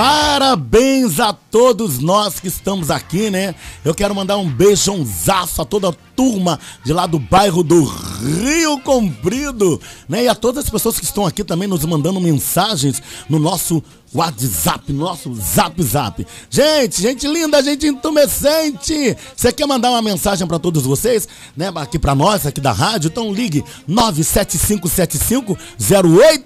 Parabéns a todos nós que estamos aqui, né? Eu quero mandar um beijãozaço a toda a turma de lá do bairro do Rio Comprido, né? E a todas as pessoas que estão aqui também nos mandando mensagens no nosso WhatsApp, no nosso Zap Zap. Gente, gente linda, gente intumescente. Você quer mandar uma mensagem para todos vocês, né? Aqui para nós, aqui da rádio, então ligue 97575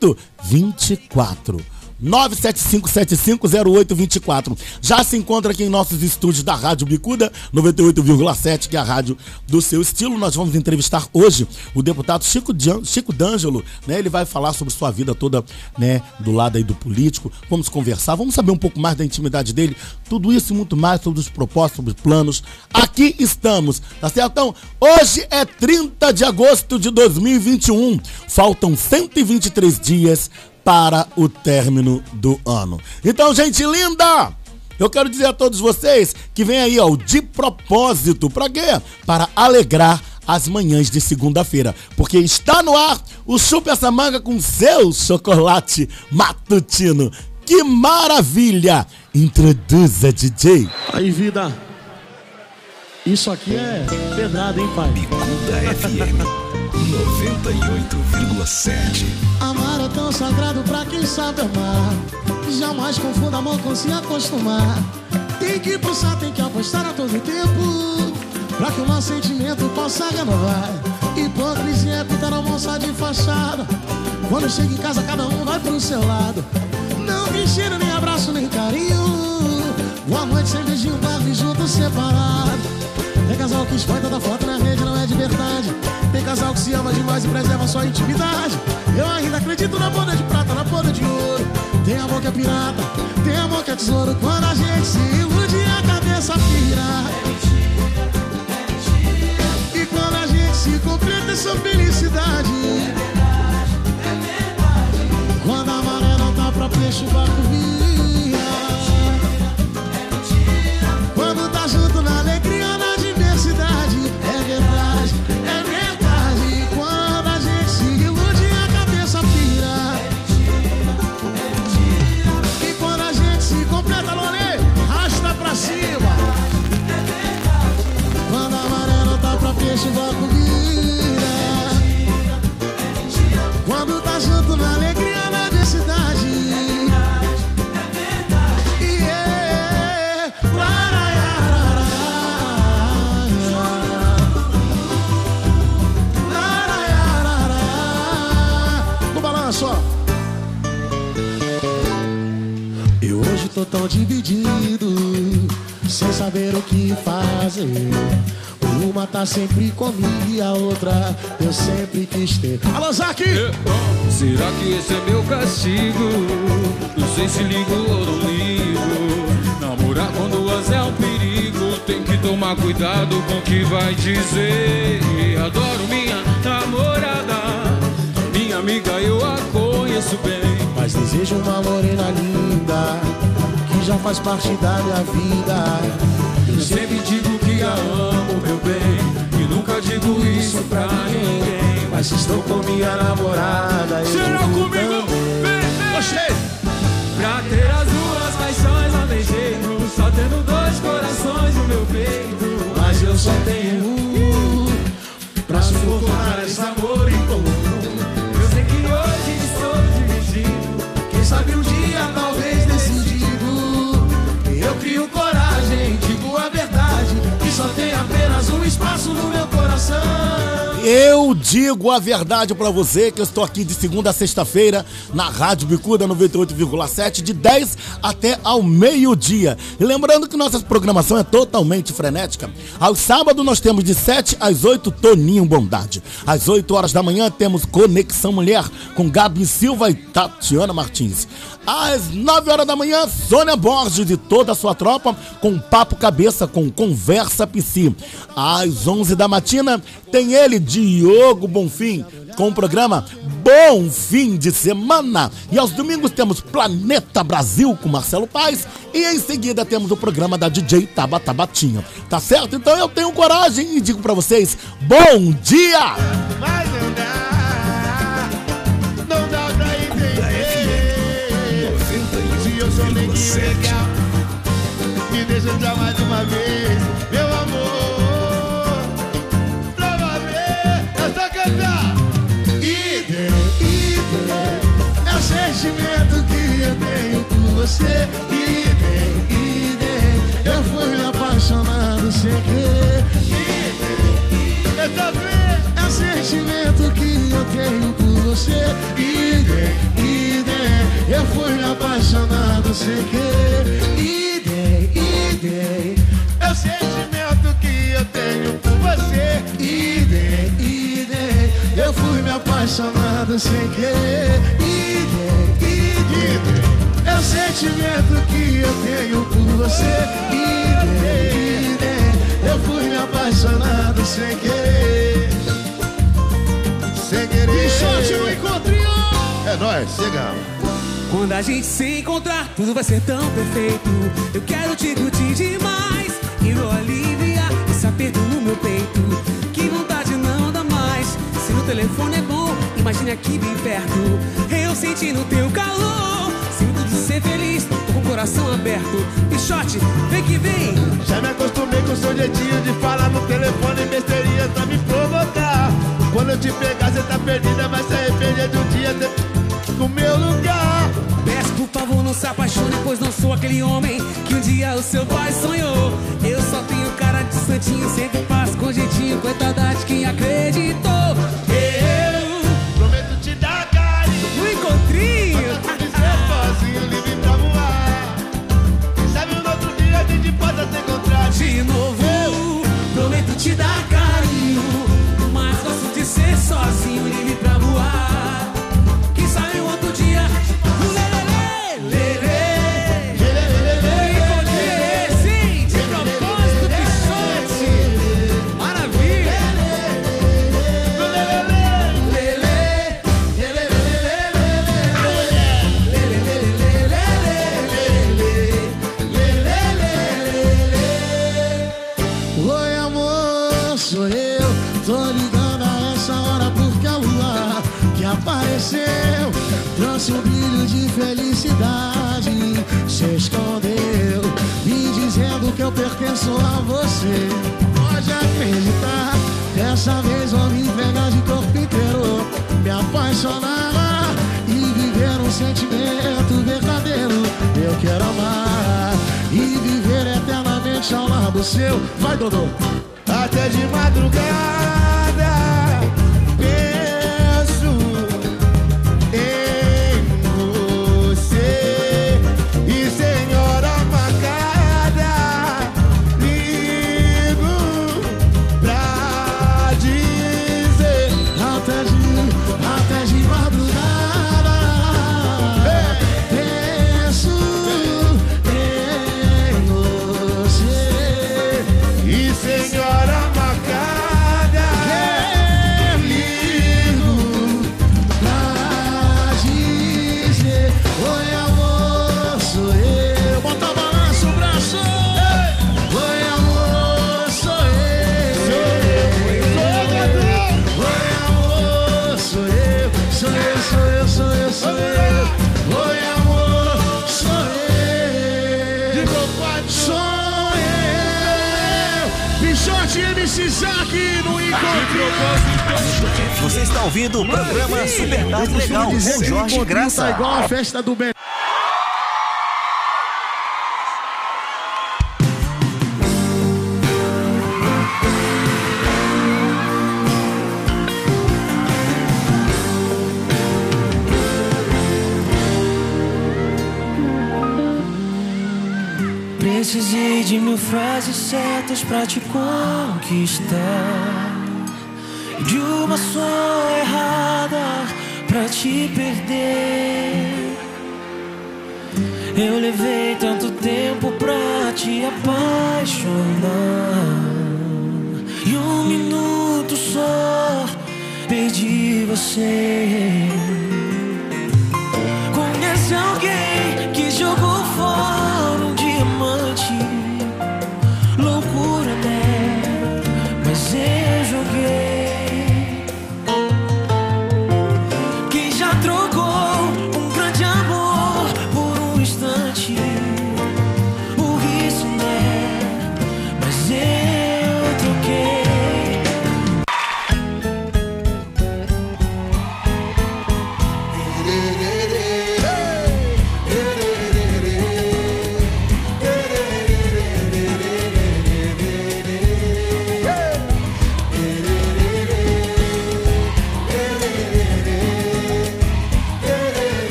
0824. 975750824. Já se encontra aqui em nossos estúdios da Rádio Bicuda 98,7, que é a rádio do seu estilo. Nós vamos entrevistar hoje o deputado Chico, Chico D'Angelo, né? Ele vai falar sobre sua vida toda, né, do lado aí do político. Vamos conversar, vamos saber um pouco mais da intimidade dele, tudo isso e muito mais sobre os propósitos, sobre os planos. Aqui estamos, tá certo? Então, hoje é 30 de agosto de 2021. Faltam 123 dias para o término do ano. Então, gente linda! Eu quero dizer a todos vocês que vem aí, ó, de propósito, para quê? Para alegrar as manhãs de segunda-feira, porque está no ar o Chupa essa manga com seu chocolate matutino. Que maravilha! Introduza, DJ. Aí, vida. Isso aqui é pedrada, hein, pai? Bicuda FM. 98,7 Amar é tão sagrado pra quem sabe amar. Jamais confunda amor com se acostumar. Tem que pulsar, tem que apostar a todo tempo. Pra que o nosso sentimento possa renovar. Hipocrisia é pintar a moça de fachada. Quando chega em casa, cada um vai pro seu lado. Não tem cheiro, nem abraço, nem carinho. Boa noite, sem beijinho, dorme junto, separado. Tem casal que expõe toda foto na rede, não é de verdade. Tem casal que se ama demais e preserva sua intimidade. Eu ainda acredito na boda de prata, na boda de ouro. Tem amor que é pirata, tem amor que é tesouro. Quando a gente se ilude, a cabeça pira. E quando a gente se completa essa felicidade. Quando a maré não tá pra peixe, o barco vira. Bloco vira Quando tá junto na alegria, na densidade yeah. No balanço, ó. Eu hoje tô tão dividido Sem saber o que fazer uma tá sempre comigo e a outra eu sempre quis ter. Alô, Zac! Será que esse é meu castigo? Não sei se ligo ou não ligo. Namorar quando as é um perigo. Tem que tomar cuidado com o que vai dizer. Adoro minha namorada. Minha amiga eu a conheço bem. Mas desejo uma morena linda. Que já faz parte da minha vida. Eu sempre digo que a amo, meu bem. E nunca digo isso pra ninguém. Mas estou com minha namorada Será comigo? Oxê! Pra ter as duas paixões não tem jeito. Só tendo dois corações no meu peito. Mas eu só tenho um Pra suportar esse amor em comum. Eu sei que hoje estou dividido Quem sabe um dia Eu digo a verdade para você que eu estou aqui de segunda a sexta-feira na Rádio Bicuda 98,7 de 10 até ao meio-dia. E lembrando que nossa programação é totalmente frenética. Aos sábados nós temos de 7 às 8 Toninho Bondade. Às 8 horas da manhã temos Conexão Mulher com Gabi Silva e Tatiana Martins. Às 9 horas da manhã, Sônia Borges e toda a sua tropa com Papo Cabeça com Conversa Psi. Às 11 da matina, tem ele, Diogo Bonfim, com o programa Bom Fim de Semana. E aos domingos temos Planeta Brasil com Marcelo Paz. E em seguida temos o programa da DJ Tabatabatinha. Tá certo? Então eu tenho coragem e digo para vocês: bom dia! Legal. Me deixa entrar mais uma vez, meu amor. Pra ver, essa cantar. Ide, ide, é o sentimento que eu tenho por você. Ide, ide, eu fui me apaixonado sem querer. Ide, essa vez, é o sentimento que eu tenho por você. Ide, ide, eu fui me apaixonado sem querer. Ide, ide, é o sentimento que eu tenho por você. Ide, ide, eu fui me apaixonado sem querer. Ide, ide, é o sentimento que eu tenho por você. Ide, ide, eu fui me apaixonado sem querer. Sem querer. Shot no encontrinho! É nóis, chegamos. Quando a gente se encontrar, tudo vai ser tão perfeito. Eu quero te curtir demais e vou aliviar esse aperto no meu peito. Que vontade não dá mais. Se no telefone é bom, imagine aqui bem perto. Eu sentindo teu calor. Sinto de ser feliz, tô com o coração aberto. Pichote, vem que vem. Já me acostumei com o seu jeitinho de falar no telefone besteirinha pra me provocar. Quando eu te pegar, cê tá perdida, mas se arrepender de um dia ter no meu lugar. Peço por favor, não se apaixone, pois não sou aquele homem que um dia o seu pai sonhou. Eu só tenho cara de santinho, sempre faço com jeitinho, coitada de quem acreditou. Um brilho de felicidade. Se escondeu Me dizendo que eu pertenço a você. Pode acreditar Dessa vez vou me entregar de corpo inteiro. Me apaixonar E viver um sentimento verdadeiro. Eu quero amar E viver eternamente ao lado seu. Vai Dodô. Até de madrugada Você está ouvindo o programa Super Tarde Legal com Jorge Graça. Tá igual a festa do Ben Precisei de mil frases certas pra te conquistar. De uma só errada pra te perder. Eu levei tanto tempo pra te apaixonar. E um minuto só perdi você.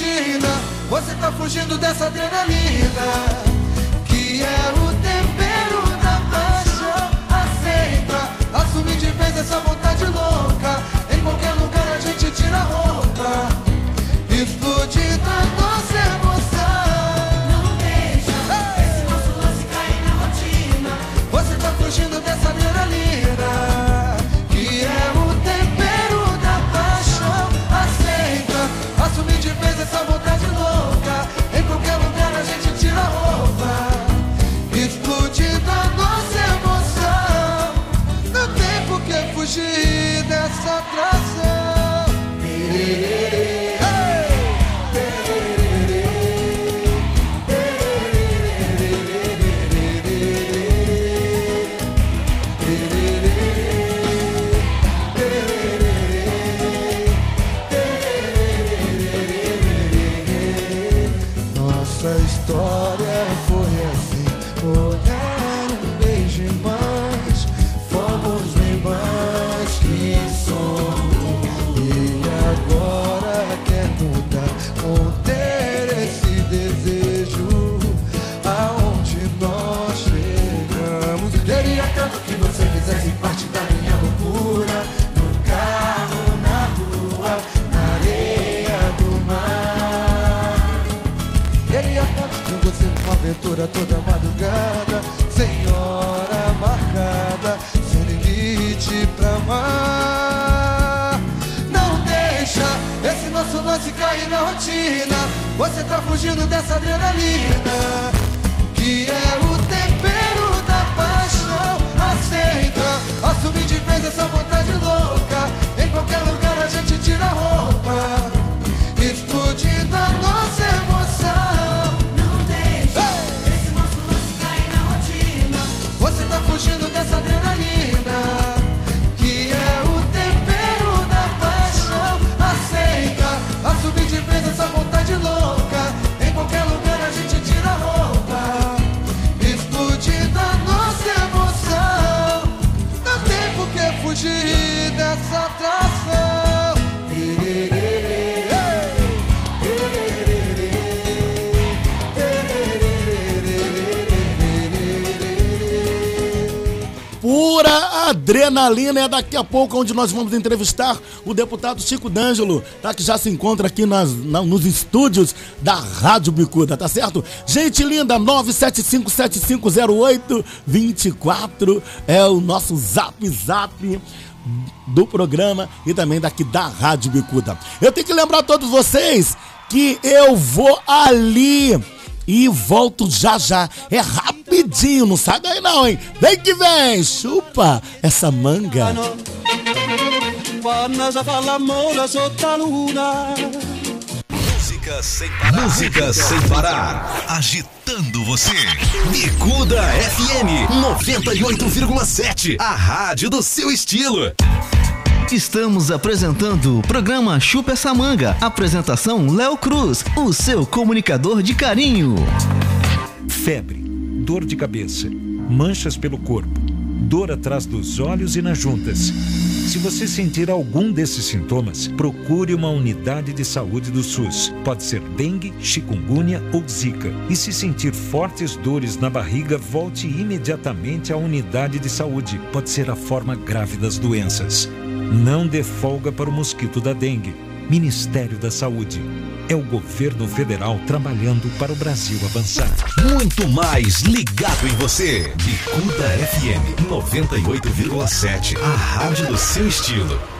Rotina Você tá fugindo dessa adrenalina adrenalina é daqui a pouco onde nós vamos entrevistar o deputado Chico D'Angelo, tá? Que já se encontra aqui nas, na- nos estúdios da Rádio Bicuda, tá certo? Gente linda, 975750824 é o nosso zap zap do programa e também daqui da Rádio Bicuda. Eu tenho que lembrar a todos vocês que eu vou ali e volto já já. É rapidinho, não sai daí não, hein? Vem que vem, chupa essa manga. Música sem parar. Música sem parar. Agitando você. Bicuda FM 98,7. A rádio do seu estilo. Estamos apresentando o programa Chupa essa manga. Apresentação Léo Cruz, o seu comunicador de carinho. Febre, dor de cabeça, manchas pelo corpo, dor atrás dos olhos e nas juntas. Se você sentir algum desses sintomas, procure uma unidade de saúde do SUS. Pode ser dengue, chikungunya ou zika. E se sentir fortes dores na barriga, volte imediatamente à unidade de saúde. Pode ser a forma grave das doenças. Não dê folga para o mosquito da dengue. Ministério da Saúde. É o governo federal trabalhando para o Brasil avançar. Muito mais ligado em você. Bicuda FM 98,7. A rádio do seu estilo.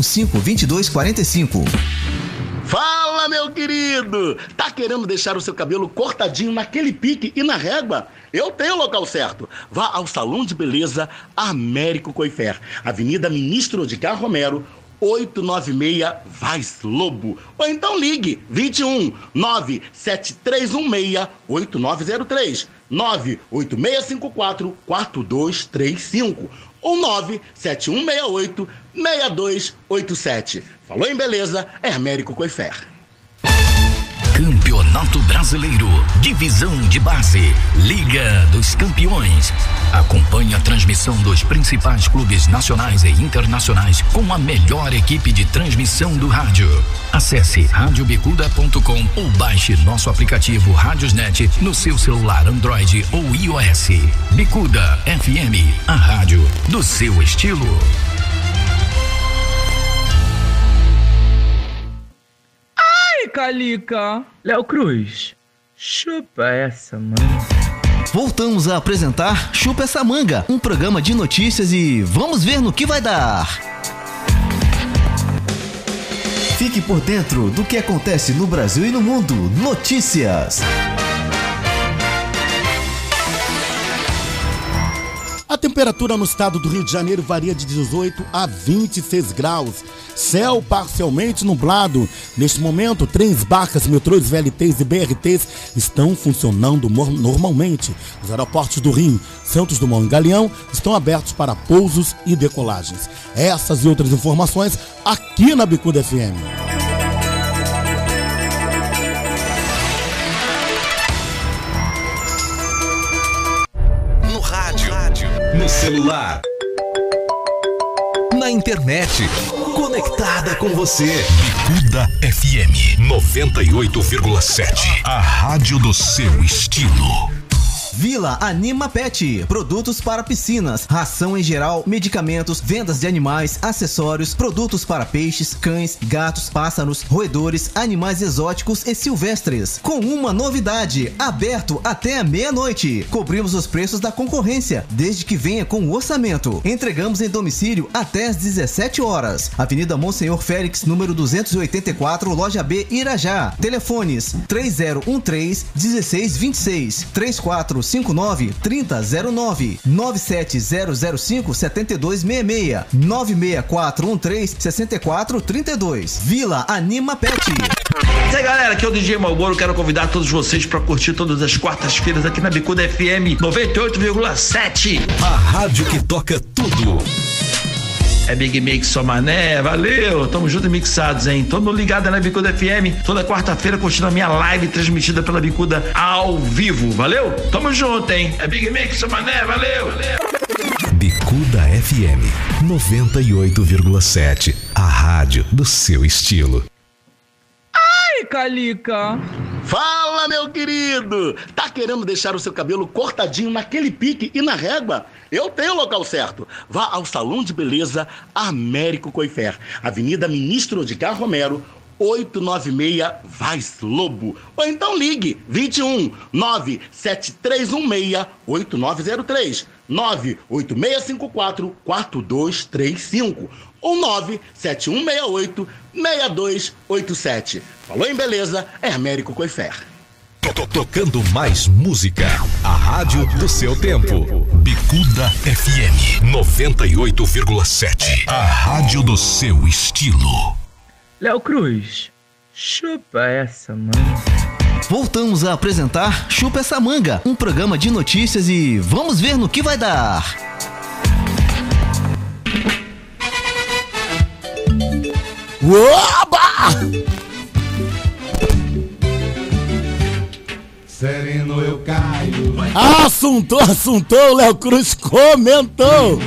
2245. Fala, meu querido! Tá querendo deixar o seu cabelo cortadinho naquele pique e na régua? Eu tenho o local certo. Vá ao Salão de Beleza Américo Coifer, Avenida Ministro Odcar Romero, 896 Vaz Lobo. Ou então ligue 21 97316 8903 98654 4235 ou 97168 6287. Falou em beleza? Hermérico Coifer. Campeonato Brasileiro, Divisão de Base, Liga dos Campeões. Acompanhe a transmissão dos principais clubes nacionais e internacionais com a melhor equipe de transmissão do rádio. Acesse radiobicuda.com ou baixe nosso aplicativo Radiosnet no seu celular Android ou iOS. Bicuda FM, a rádio do seu estilo. Calica. Léo Cruz, chupa essa, mano. Voltamos a apresentar Chupa essa manga, um programa de notícias e vamos ver no que vai dar. Fique por dentro do que acontece no Brasil e no mundo. Notícias. A temperatura no estado do Rio de Janeiro varia de 18 a 26 graus. Céu parcialmente nublado. Neste momento, trens, barcas, metrôs, VLTs e BRTs estão funcionando normalmente. Os aeroportos do Rio, Santos Dumont e Galeão estão abertos para pousos e decolagens. Essas e outras informações aqui na Bicuda FM. No celular, na internet, conectada com você. Bicuda FM 98,7. A rádio do seu estilo. Vila Anima Pet, produtos para piscinas, ração em geral, medicamentos, vendas de animais, acessórios, produtos para peixes, cães, gatos, pássaros, roedores, animais exóticos e silvestres. Com uma novidade, aberto até meia-noite. Cobrimos os preços da concorrência, desde que venha com o orçamento. Entregamos em domicílio até às 17 horas. Avenida Monsenhor Félix, número 284, loja B, Irajá. Telefones 3013 1626 3459 3009 97005 7266 96413 6432 Vila Anima Pet. E aí galera, aqui é o DJ Malboro, quero convidar todos vocês para curtir todas as quartas-feiras aqui na Bicuda FM 98,7. A rádio que toca tudo. É Big Mix só mané, valeu, tamo junto e mixados, hein? Mundo ligado na Bicuda FM, toda quarta-feira curtindo a minha live transmitida pela Bicuda ao vivo, valeu? Tamo junto, hein? É Big Mix só mané, valeu. Bicuda FM 98,7. A rádio do seu estilo. Calica. Fala, meu querido! Tá querendo deixar o seu cabelo cortadinho naquele pique e na régua? Eu tenho o local certo. Vá ao Salão de Beleza Américo Coifer, Avenida Ministro Odcar Romero, 896 Vaz Lobo. Ou então ligue 21 97316 8903 98654 4235 ou 97168 6287. Falou em beleza? Hermérico Coifer. To- Tocando mais música. A rádio do seu tempo. Bicuda FM 98,7. A rádio do seu estilo. Léo Cruz, chupa essa, mano. Voltamos a apresentar Chupa essa manga, um programa de notícias e vamos ver no que vai dar. Oba! Sereno eu caio. Assuntou, assuntou, Léo Cruz comentou.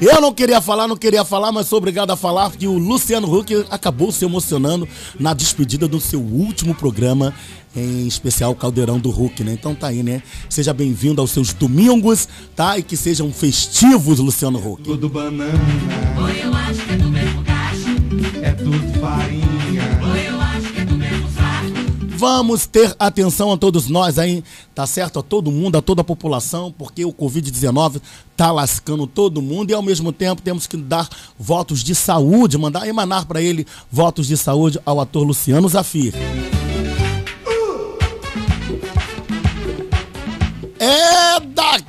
Eu não queria falar, não queria falar, mas sou obrigado a falar que o Luciano Huck acabou se emocionando na despedida do seu último programa, em especial Caldeirão do Hulk, né? Então tá aí, né? Seja bem-vindo aos seus domingos, tá? E que sejam festivos, Luciano Huck. Tudo banana. Oi, eu acho que é do mesmo cacho. É tudo farinha. Vamos ter atenção a todos nós aí, tá certo? A todo mundo, a toda a população, porque o Covid-19 tá lascando todo mundo e ao mesmo tempo temos que dar votos de saúde, mandar emanar para ele votos de saúde ao ator Luciano Zafir.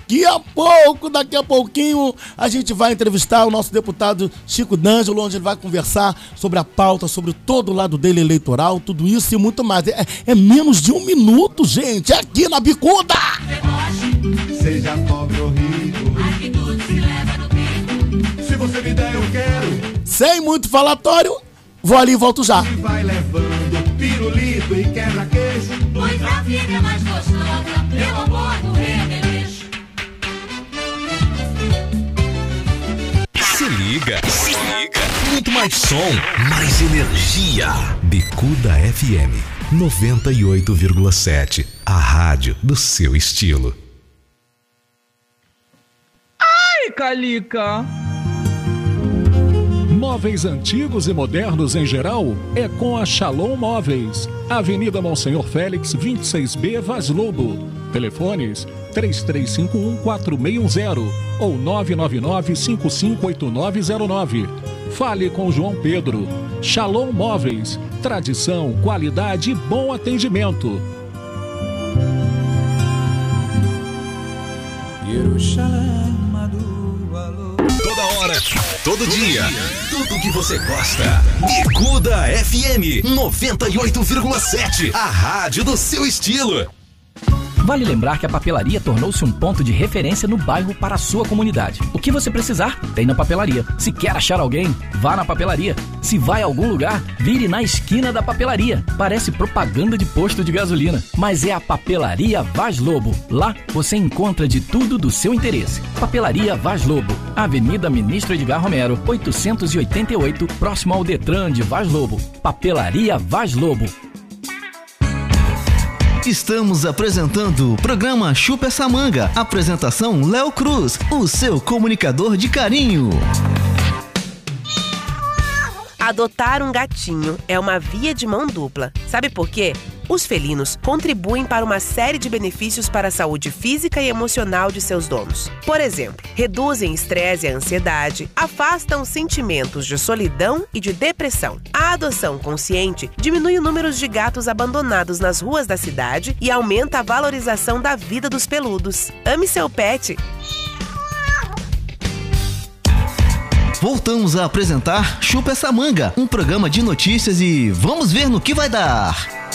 Daqui a pouco, daqui a pouquinho, a gente vai entrevistar o nosso deputado Chico D'Angelo, onde ele vai conversar sobre a pauta, sobre todo o lado dele eleitoral, tudo isso e muito mais. É, é menos de um minuto, gente, é aqui na Bicuda! Seja pobre ou rico, aqui tudo se leva no bico. Se você me der, eu quero. Sem muito falatório, vou ali e volto já. E vai levando pirulito e quebra-queijo. Pois a vida é mais gostosa, pelo amor liga, se liga. Muito mais som, mais energia. Bicuda FM 98,7. A rádio do seu estilo. Ai, Calica! Móveis antigos e modernos em geral é com a Shalom Móveis. Avenida Monsenhor Félix, 26B, Vaz Lobo. Telefones 3351-4610 ou 999-558909. Fale com João Pedro. Shalom Móveis. Tradição, qualidade e bom atendimento. Toda hora, todo dia, tudo que você gosta. Bicuda FM 98,7. A rádio do seu estilo. Vale lembrar que a papelaria tornou-se um ponto de referência no bairro para a sua comunidade. O que você precisar, tem na papelaria. Se quer achar alguém, vá na papelaria. Se vai a algum lugar, vire na esquina da papelaria. Parece propaganda de posto de gasolina, mas é a Papelaria Vaz Lobo. Lá você encontra de tudo do seu interesse. Papelaria Vaz Lobo, Avenida Ministro Edgar Romero, 888, próximo ao Detran de Vaz Lobo. Papelaria Vaz Lobo. Estamos apresentando o programa Chupa essa manga. Apresentação Léo Cruz, o seu comunicador de carinho. Adotar um gatinho é uma via de mão dupla. Sabe por quê? Os felinos contribuem para uma série de benefícios para a saúde física e emocional de seus donos. Por exemplo, reduzem estresse e ansiedade, afastam sentimentos de solidão e de depressão. A adoção consciente diminui o número de gatos abandonados nas ruas da cidade e aumenta a valorização da vida dos peludos. Ame seu pet! Voltamos a apresentar Chupa essa manga, um programa de notícias e vamos ver no que vai dar.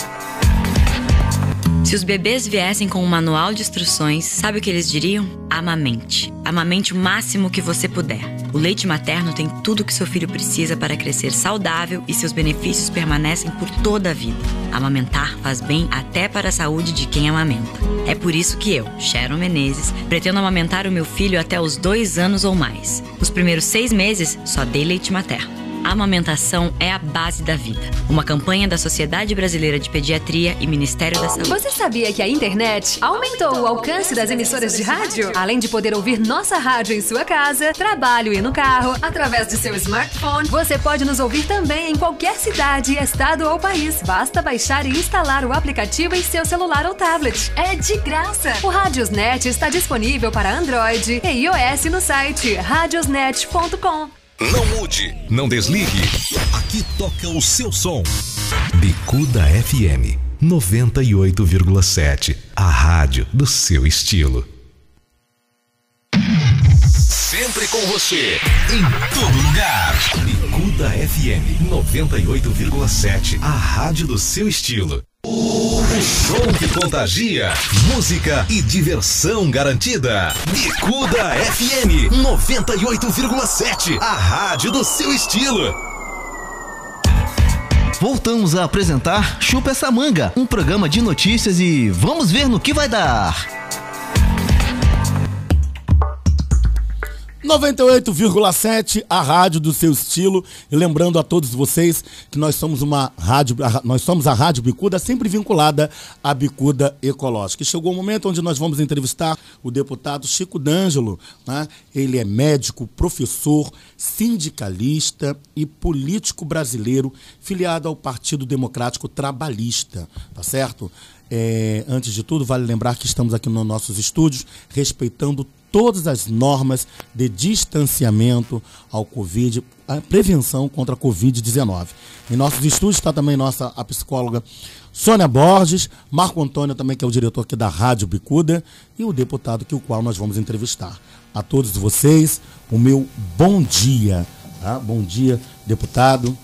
Se os bebês viessem com um manual de instruções, sabe o que eles diriam? Amamente. Amamente o máximo que você puder. O leite materno tem tudo o que seu filho precisa para crescer saudável e seus benefícios permanecem por toda a vida. Amamentar faz bem até para a saúde de quem amamenta. É por isso que eu, Sharon Menezes, pretendo amamentar o meu filho até os dois anos ou mais. Os primeiros seis meses só dei leite materno. A amamentação é a base da vida. Uma campanha da Sociedade Brasileira de Pediatria e Ministério da Saúde. Você sabia que a internet aumentou o alcance das emissoras de rádio? Além de poder ouvir nossa rádio em sua casa, trabalho e no carro, através de seu smartphone, você pode nos ouvir também em qualquer cidade, estado ou país. Basta baixar e instalar o aplicativo em seu celular ou tablet. É de graça! O Radiosnet está disponível para Android e iOS no site radiosnet.com. Não mude, não desligue. Aqui toca o seu som. Bicuda FM 98,7. A rádio do seu estilo. Sempre com você, em todo lugar. Bicuda FM 98,7. A rádio do seu estilo. O som que contagia, música e diversão garantida. Bicuda FM 98,7, a rádio do seu estilo. Voltamos a apresentar Chupa essa manga, um programa de notícias e vamos ver no que vai dar. 98,7, a rádio do seu estilo. E lembrando a todos vocês que nós somos uma rádio, nós somos a Rádio Bicuda, sempre vinculada à Bicuda Ecológica. E chegou o momento onde nós vamos entrevistar o deputado Chico D'Angelo. Né? Ele é médico, professor, sindicalista e político brasileiro, filiado ao Partido Democrático Trabalhista, tá certo? É, antes de tudo, vale lembrar que estamos aqui nos nossos estúdios respeitando todas as normas de distanciamento ao Covid, a prevenção contra a Covid-19. Em nossos estúdios está também nossa a psicóloga Sônia Borges, Marco Antônio também, que é o diretor aqui da Rádio Bicuda, e o deputado que o qual nós vamos entrevistar. A todos vocês, o meu bom dia. Tá? Bom dia, deputado.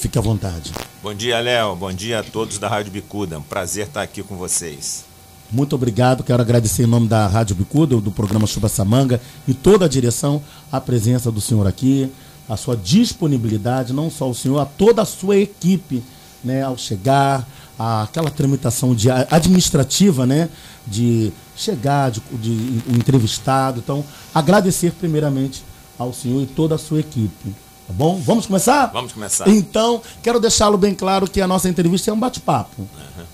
Fique à vontade. Bom dia, Léo. Bom dia a todos da Rádio Bicuda. Um prazer estar aqui com vocês. Muito obrigado. Quero agradecer em nome da Rádio Bicuda, do programa Chuva Samanga e toda a direção, a presença do senhor aqui, a sua disponibilidade, não só o senhor, a toda a sua equipe, né, ao chegar, a, aquela tramitação de, administrativa, né, de chegar, de, de o entrevistado. Então, agradecer primeiramente ao senhor e toda a sua equipe. Tá bom? Vamos começar? Vamos começar. Então, quero deixá-lo bem claro que a nossa entrevista é um bate-papo.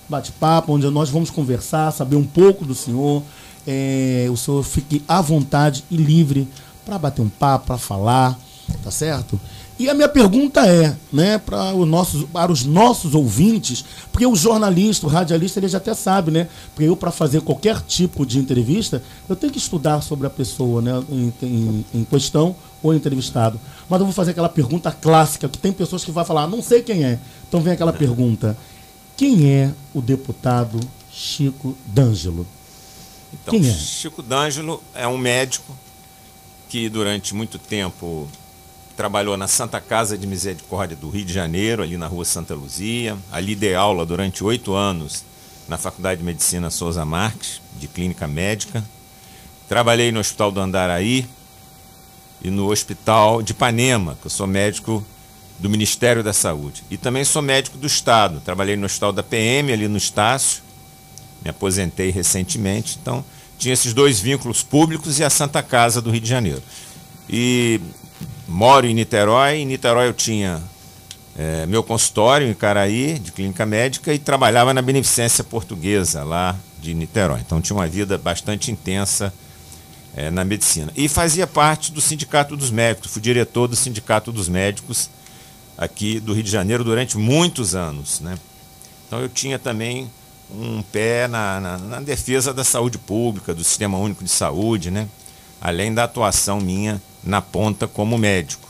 Bate-papo, onde nós vamos conversar, saber um pouco do senhor. É, o senhor fique à vontade e livre para bater um papo, para falar, tá certo? E a minha pergunta é, né, para os nossos, para os nossos ouvintes, porque o jornalista, o radialista, ele já até sabe, né? Porque eu, para fazer qualquer tipo de entrevista, eu tenho que estudar sobre a pessoa, né, em, em, em questão ou entrevistado. Mas eu vou fazer aquela pergunta clássica, que tem pessoas que vão falar, "Ah, não sei quem é. Então vem aquela pergunta: quem é o deputado Chico D'Angelo? Então, Quem é? Chico D'Angelo é um médico que durante muito tempo trabalhou na Santa Casa de Misericórdia do Rio de Janeiro, ali na rua Santa Luzia. Ali dei aula durante oito anos na Faculdade de Medicina Souza Marques, de Clínica Médica. Trabalhei no Hospital do Andaraí e no Hospital de Ipanema, que eu sou médico do Ministério da Saúde. E também sou médico do Estado. Trabalhei no Hospital da PM, ali no Estácio. Me aposentei recentemente, então tinha esses dois vínculos públicos e a Santa Casa do Rio de Janeiro. E moro em Niterói. Em Niterói eu tinha eh, meu consultório em Caraí, de clínica médica, e trabalhava na Beneficência Portuguesa, lá de Niterói. Então tinha uma vida bastante intensa eh, na medicina. E fazia parte do Sindicato dos Médicos, fui diretor do Sindicato dos Médicos aqui do Rio de Janeiro durante muitos anos. Né? Então eu tinha também um pé na, na, na defesa da saúde pública, do Sistema Único de Saúde, né? além da atuação minha na ponta como médico.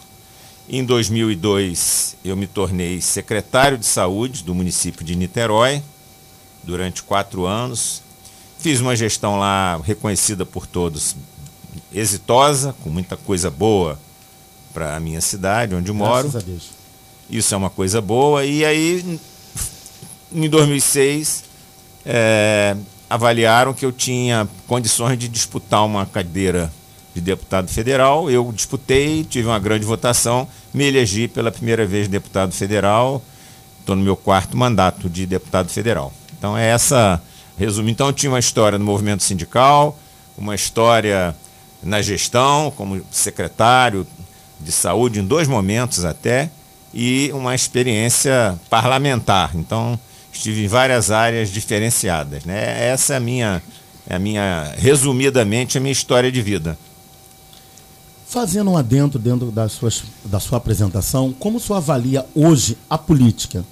Em 2002, eu me tornei secretário de saúde do município de Niterói durante quatro anos. Fiz uma gestão lá reconhecida por todos, exitosa, com muita coisa boa para a minha cidade, onde moro. Isso é uma coisa boa. E aí, em 2006, é, avaliaram que eu tinha condições de disputar uma cadeira de deputado federal. Eu disputei, tive uma grande votação, me elegi pela primeira vez deputado federal. Estou no meu quarto mandato de deputado federal. Então é essa resumo. Então tinha uma história no movimento sindical, uma história na gestão, como secretário de saúde em dois momentos até, e uma experiência parlamentar. Então estive em várias áreas diferenciadas. Né? Essa é a minha, é a minha, resumidamente, a minha história de vida. Fazendo um adendo dentro das suas, da sua apresentação, como o senhor avalia hoje a política?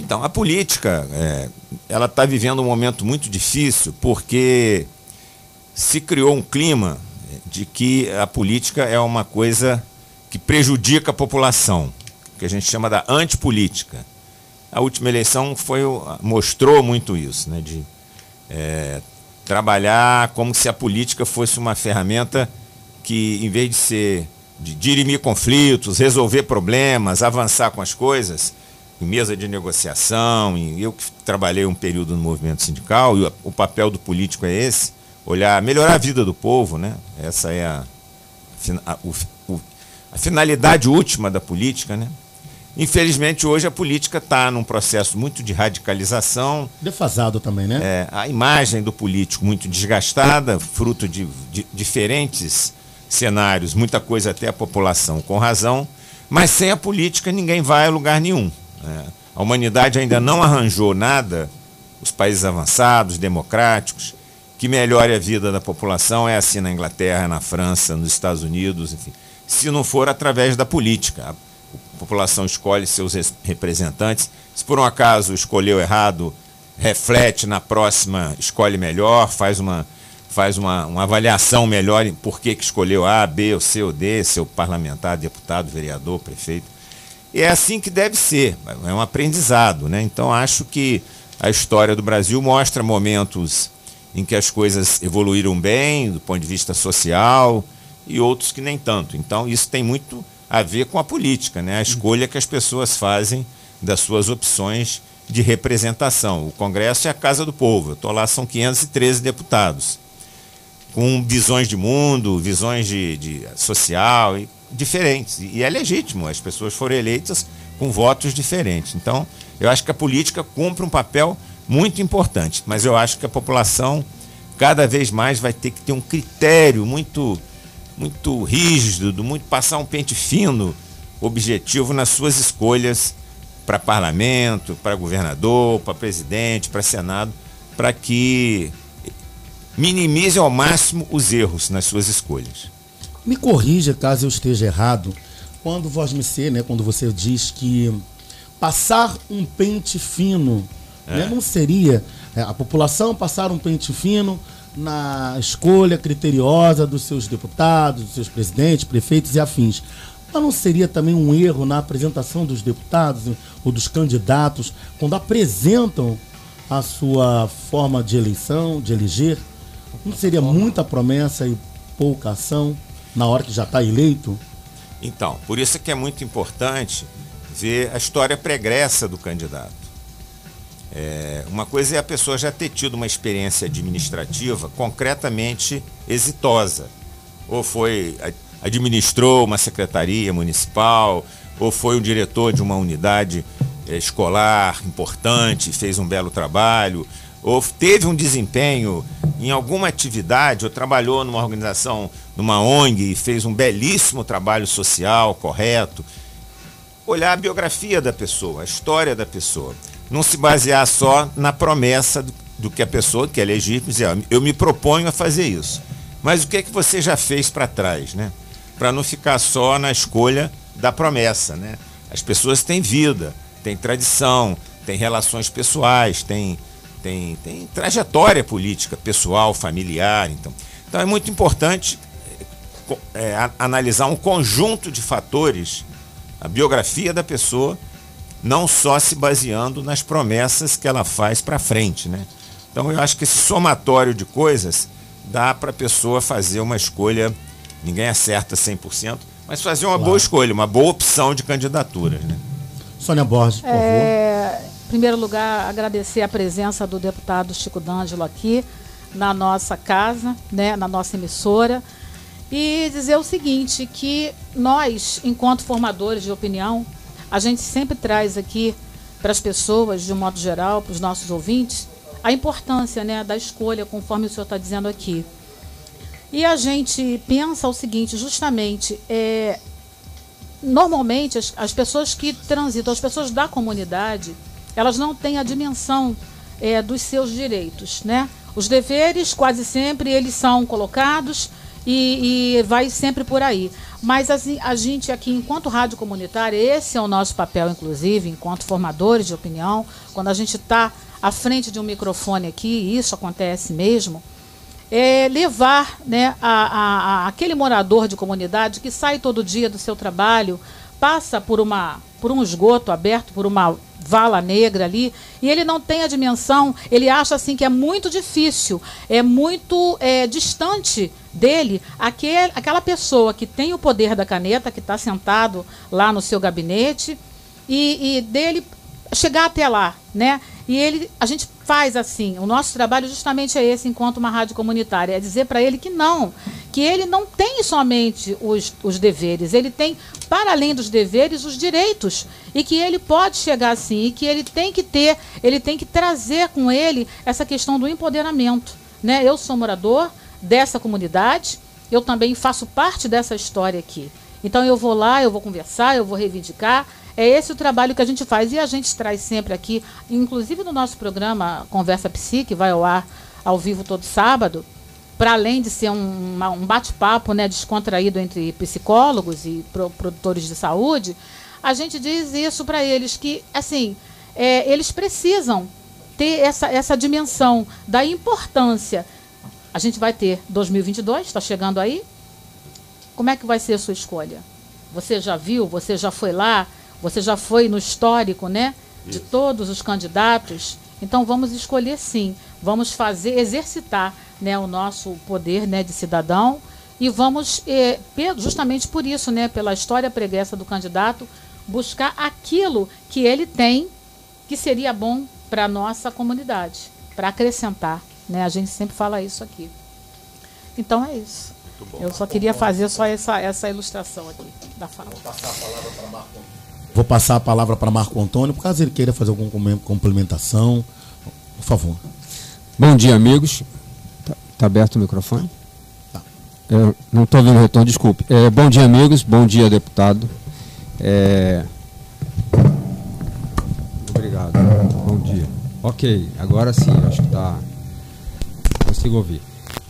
Então, a política, é, ela está vivendo um momento muito difícil porque se criou um clima de que a política é uma coisa que prejudica a população, que a gente chama da antipolítica. A última eleição foi, mostrou muito isso, né, de é, trabalhar como se a política fosse uma ferramenta que, em vez de ser de dirimir conflitos, resolver problemas, avançar com as coisas, em mesa de negociação, e eu que trabalhei um período no movimento sindical, e o papel do político é esse, olhar, melhorar a vida do povo, né? Essa é a, a, o, a finalidade última da política, né? Infelizmente, hoje a política está num processo muito de radicalização. Defasado também, né? É, a imagem do político muito desgastada, fruto de, de diferentes cenários, muita coisa até a população com razão, mas sem a política ninguém vai a lugar nenhum. Né? A humanidade ainda não arranjou nada, os países avançados, democráticos, que melhore a vida da população, é assim na Inglaterra, na França, nos Estados Unidos, enfim. Se não for através da política. A população escolhe seus res- representantes. Se por um acaso escolheu errado, reflete na próxima, escolhe melhor, faz uma, faz uma, uma avaliação melhor em por que, que escolheu A, B, ou C ou D, seu parlamentar, deputado, vereador, prefeito. E é assim que deve ser, é um aprendizado. Né? Então acho que a história do Brasil mostra momentos em que as coisas evoluíram bem do ponto de vista social e outros que nem tanto. Então isso tem muito a ver com a política, né? a escolha que as pessoas fazem das suas opções de representação. O Congresso é a casa do povo. Estou lá, são 513 deputados com visões de mundo, visões de, de social e diferentes. E é legítimo, as pessoas foram eleitas com votos diferentes. Então, eu acho que a política cumpre um papel muito importante, mas eu acho que a população cada vez mais vai ter que ter um critério muito muito rígido, muito passar um pente fino, objetivo nas suas escolhas para parlamento, para governador, para presidente, para senado, para que minimize ao máximo os erros nas suas escolhas. Me corrija caso eu esteja errado. Quando voz me ser, né, quando você diz que passar um pente fino, É. né, não seria é, a população passar um pente fino na escolha criteriosa dos seus deputados, dos seus presidentes, prefeitos e afins. Mas não seria também um erro na apresentação dos deputados ou dos candidatos quando apresentam a sua forma de eleição, de eleger? Não seria muita promessa e pouca ação na hora que já está eleito? Então, por isso que é muito importante ver a história pregressa do candidato. É, uma coisa é a pessoa já ter tido uma experiência administrativa concretamente exitosa. Ou foi administrou uma secretaria municipal, ou foi um diretor de uma unidade eh, escolar importante, fez um belo trabalho, ou teve um desempenho em alguma atividade, ou trabalhou numa organização, numa ONG e fez um belíssimo trabalho social correto olhar a biografia da pessoa, a história da pessoa. Não se basear só na promessa do, que a pessoa, que é legítimo, dizer, ó, eu me proponho a fazer isso. Mas o que é que você já fez para trás, né? Para não ficar só na escolha da promessa, né? As pessoas têm vida, têm tradição, têm relações pessoais, têm, têm, têm trajetória política, pessoal, familiar. Então, então é muito importante é, a- analisar um conjunto de fatores, a biografia da pessoa, não só se baseando nas promessas que ela faz para frente, né? Então eu acho que esse somatório de coisas dá para a pessoa fazer uma escolha, ninguém acerta 100%, mas fazer uma boa escolha, uma boa opção de candidaturas, né? Sônia Borges, por favor. É, primeiro lugar, agradecer a presença do deputado Chico D'Angelo aqui na nossa casa, né, na nossa emissora, e dizer o seguinte, que nós, enquanto formadores de opinião, a gente sempre traz aqui para as pessoas, de um modo geral, para os nossos ouvintes, a importância né, da escolha, conforme o senhor está dizendo aqui. E a gente pensa o seguinte, justamente, é, normalmente as, as pessoas que transitam, as pessoas da comunidade, elas não têm a dimensão é, dos seus direitos, né? Os deveres quase sempre eles são colocados e, e vai sempre por aí. Mas assim, a gente aqui, enquanto rádio comunitária, esse é o nosso papel, inclusive, enquanto formadores de opinião, quando a gente está à frente de um microfone aqui, e isso acontece mesmo, é levar né, a, a- a- aquele morador de comunidade que sai todo dia do seu trabalho, passa por, uma, por um esgoto aberto, por uma vala negra ali, e ele não tem a dimensão, ele acha assim que é muito difícil, é muito é, distante dele aquele, aquela pessoa que tem o poder da caneta, que está sentado lá no seu gabinete, e, e dele chegar até lá, né? E ele, a gente faz assim. O nosso trabalho justamente é esse, enquanto uma rádio comunitária, é dizer para ele que não, que ele não tem somente os, os deveres, ele tem para além dos deveres os direitos e que ele pode chegar assim e que ele tem que ter, ele tem que trazer com ele essa questão do empoderamento, né? Eu sou morador dessa comunidade eu também faço parte dessa história aqui. Então eu vou lá, eu vou conversar, eu vou reivindicar. É esse o trabalho que a gente faz e a gente traz sempre aqui, inclusive no nosso programa Conversa Psi, que vai ao ar ao vivo todo sábado, para além de ser um, um bate-papo né, descontraído entre psicólogos e pro- produtores de saúde, a gente diz isso para eles, que assim, é, eles precisam ter essa, essa dimensão da importância. A gente vai ter 2022, está chegando aí. Como é que vai ser a sua escolha? Você já viu? Você já foi lá? Você já foi no histórico, né? De todos os candidatos. Então vamos escolher sim. Vamos fazer, exercitar né, o nosso poder né, de cidadão e vamos, eh, justamente por isso, né, pela história pregressa do candidato, buscar aquilo que ele tem que seria bom para a nossa comunidade, para acrescentar. Né? A gente sempre fala isso aqui. Então é isso. Eu só queria fazer só essa, essa ilustração aqui da fala. Vou passar a palavra para Marco Antônio, por caso ele queira fazer alguma com- complementação. Por favor. Bom dia, amigos. Tá, tá aberto o microfone? Eu não estou ouvindo o retorno, desculpe. É, bom dia, amigos. Bom dia, deputado. É, Obrigado. Bom dia. Ok, agora sim, acho que está. Consigo ouvir.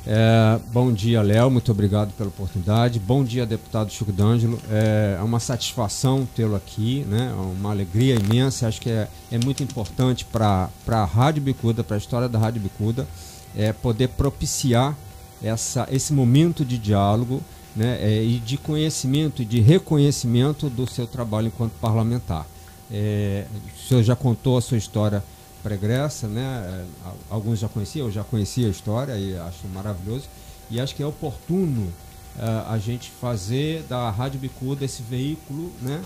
É, bom dia, Léo. Muito obrigado pela oportunidade. Bom dia, deputado Chico D'Angelo. É, é uma satisfação tê-lo aqui, né? É uma alegria imensa. Acho que é, é muito importante para a Rádio Bicuda, para a história da Rádio Bicuda, é, poder propiciar essa, esse momento de diálogo né? é, e de conhecimento e de reconhecimento do seu trabalho enquanto parlamentar. É, o senhor já contou a sua história pregressa, né? É, Alguns já conheciam, eu já conhecia a história e acho maravilhoso. E acho que é oportuno eh, a gente fazer da Rádio Bicuda esse veículo né?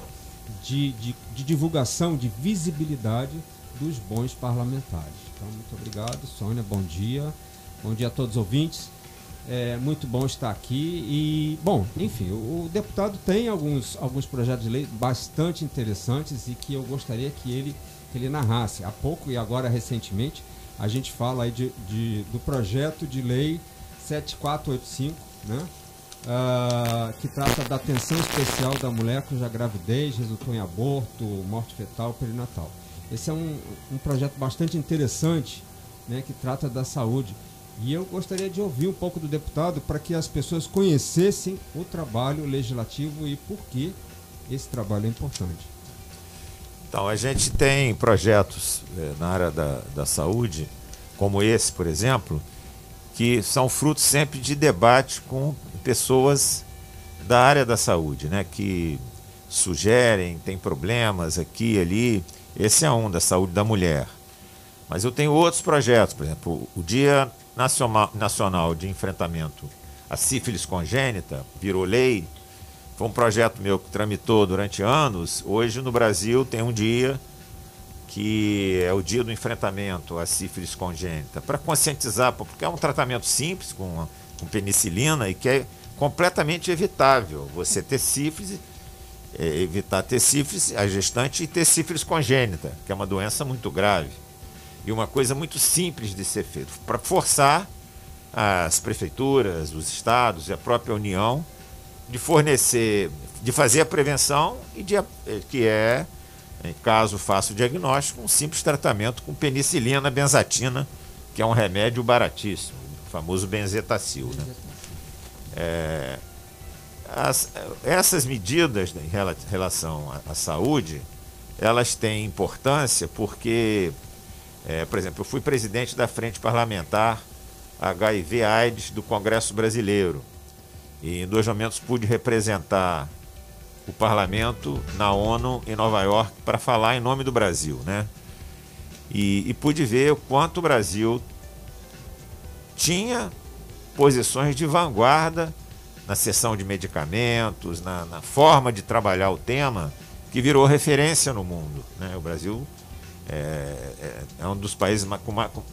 de, de, de divulgação, de visibilidade dos bons parlamentares. Então, muito obrigado, Sônia, bom dia. Bom dia a todos os ouvintes. É muito bom estar aqui e, bom, enfim, o, o deputado tem alguns, alguns projetos de lei bastante interessantes e que eu gostaria que ele, que ele narrasse. Há pouco e agora recentemente, a gente fala aí de, de- do projeto de lei 7485, né? Ah, que trata da atenção especial da mulher cuja gravidez resultou em aborto, morte fetal, perinatal. Esse é um, um projeto bastante interessante, né, que trata da saúde. E eu gostaria de ouvir um pouco do deputado para que as pessoas conhecessem o trabalho legislativo e por que esse trabalho é importante. Então, a gente tem projetos eh, na área da, da saúde, como esse, por exemplo, que são frutos sempre de debate com pessoas da área da saúde, né? Que sugerem, tem problemas aqui e ali. Esse é um da saúde da mulher. Mas eu tenho outros projetos, por exemplo, o Dia Nacional de Enfrentamento à Sífilis Congênita virou lei. Foi um projeto meu que tramitou durante anos. Hoje no Brasil tem um dia que é o dia do enfrentamento à sífilis congênita, para conscientizar, porque é um tratamento simples com, com penicilina e que é completamente evitável você ter sífilis, é, evitar ter sífilis, a gestante e ter sífilis congênita, que é uma doença muito grave. E uma coisa muito simples de ser feito, para forçar as prefeituras, os estados e a própria União de fornecer, de fazer a prevenção e de, eh, que é, em caso faça o diagnóstico, um simples tratamento com penicilina benzatina, que é um remédio baratíssimo, o famoso benzetacil. Né? É, as- essas medidas né, em rela- relação à, à saúde, elas têm importância porque, é, por exemplo, eu fui presidente da Frente Parlamentar HIV-AIDS do Congresso Brasileiro. E em dois momentos pude representar o parlamento na ONU em Nova York para falar em nome do Brasil, né? E, e pude ver o quanto o Brasil tinha posições de vanguarda na seção de medicamentos, na, na forma de trabalhar o tema, que virou referência no mundo. Né? O Brasil é, é- é um dos países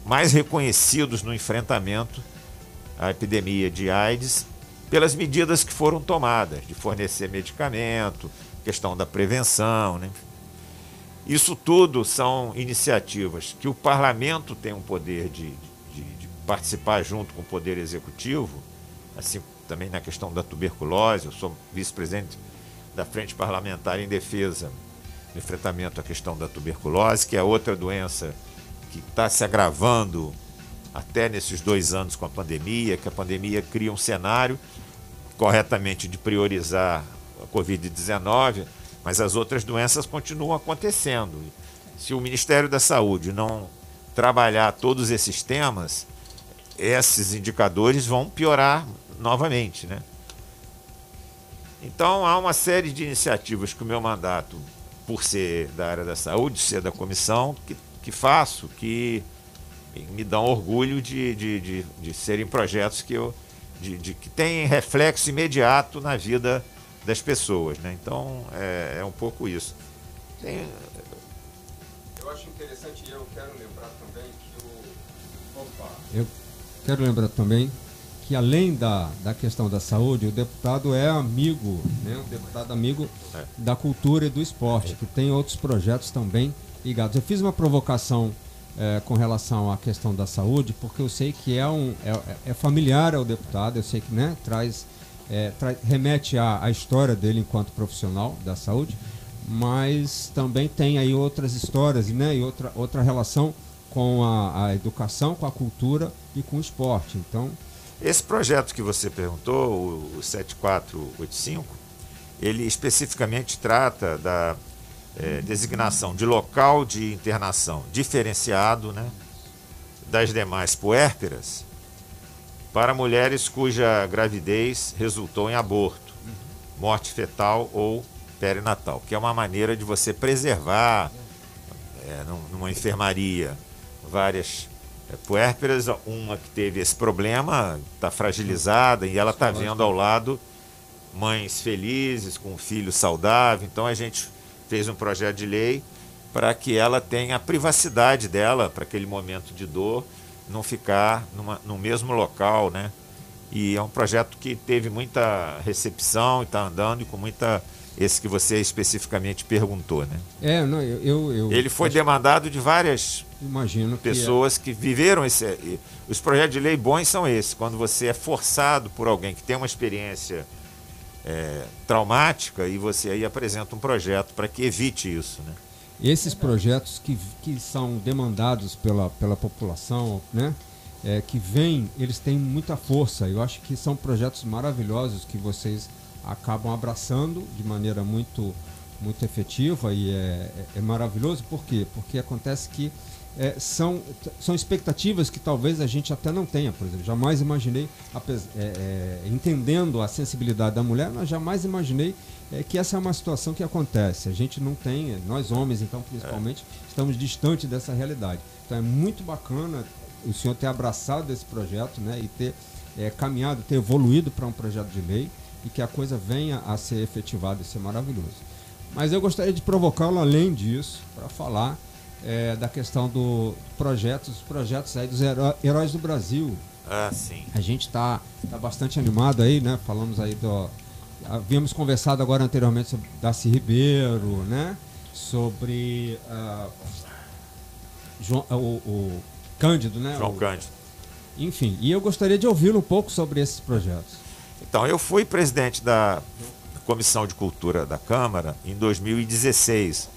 mais reconhecidos no enfrentamento à epidemia de AIDS pelas medidas que foram tomadas, de fornecer medicamento, questão da prevenção. Né? Isso tudo são iniciativas que o parlamento tem um poder de, de- de participar junto com o poder executivo, assim também na questão da tuberculose. Eu sou vice-presidente da Frente Parlamentar em Defesa do enfrentamento à questão da tuberculose, que é outra doença que está se agravando até nesses dois anos com a pandemia, que a pandemia cria um cenário corretamente de priorizar a Covid-19, mas as outras doenças continuam acontecendo. Se o Ministério da Saúde não trabalhar todos esses temas, esses indicadores vão piorar novamente, né? Então há uma série de iniciativas que o meu mandato, por ser da área da saúde, ser da comissão, que, que faço, que me dão orgulho de, de, de, de serem projetos que eu de, de, que têm reflexo imediato na vida das pessoas, né? Então é, é um pouco isso. Tem, eu acho interessante e eu quero lembrar também que o Opa. eu quero lembrar também que além da, da questão da saúde, o deputado é amigo, né? um deputado amigo é. da cultura e do esporte, que tem outros projetos também ligados. Eu fiz uma provocação é, com relação à questão da saúde, porque eu sei que é, um, é, é familiar ao deputado, eu sei que né, traz, é, traz remete à, à história dele enquanto profissional da saúde, mas também tem aí outras histórias né, e outra, outra relação com a, a educação, com a cultura e com o esporte. Então, esse projeto que você perguntou, o 7485, ele especificamente trata da é, designação de local de internação diferenciado né, das demais puérperas para mulheres cuja gravidez resultou em aborto, morte fetal ou perinatal, que é uma maneira de você preservar é, numa enfermaria várias é, puérperas, uma que teve esse problema, está fragilizada e ela está vendo ao lado mães felizes, com um filho saudável. Então a gente fez um projeto de lei para que ela tenha a privacidade dela, para aquele momento de dor, não ficar numa, no mesmo local, né? E é um projeto que teve muita recepção e está andando e com muita esse que você especificamente perguntou, né? É, não, eu, eu, eu ele foi demandado de várias imagino que pessoas que, é. que viveram esse. Os projetos de lei bons são esses, quando você é forçado por alguém que tem uma experiência é, traumática e você aí apresenta um projeto para que evite isso, né? Esses projetos que, que são demandados pela, pela população, né? É, que vêm, eles têm muita força. Eu acho que são projetos maravilhosos que vocês acabam abraçando de maneira muito, muito efetiva e é, é, é maravilhoso. Por quê? Porque acontece que é, são, são expectativas que talvez a gente até não tenha, por exemplo. Jamais imaginei, é, é, entendendo a sensibilidade da mulher, mas jamais imaginei é, que essa é uma situação que acontece. A gente não tem, nós homens, então, principalmente, estamos distante dessa realidade. Então é muito bacana o senhor ter abraçado esse projeto né, e ter é, caminhado, ter evoluído para um projeto de lei e que a coisa venha a ser efetivada. Isso é maravilhoso. Mas eu gostaria de provocá-lo além disso, para falar é, da questão do projeto, dos projetos aí dos heróis do Brasil. Ah, sim. A gente está tá bastante animado aí, né? Falamos aí do. Havíamos conversado agora anteriormente sobre Darcy Ribeiro, né? Sobre uh, João, o, o, Cândido, né? João o, Cândido. Enfim, e eu gostaria de ouvi-lo um pouco sobre esses projetos. Então, eu fui presidente da Comissão de Cultura da Câmara em 2016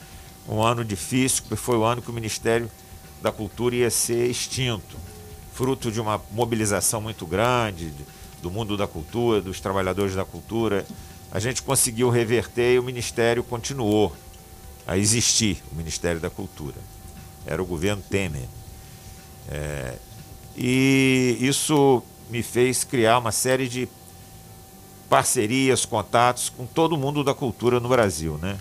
um ano difícil, porque foi o ano que o Ministério da Cultura ia ser extinto, fruto de uma mobilização muito grande do mundo da cultura, dos trabalhadores da cultura. A gente conseguiu reverter e o Ministério continuou a existir, o Ministério da Cultura. Era o governo Temer. É, e isso me fez criar uma série de parcerias, contatos com todo mundo da cultura no Brasil, né?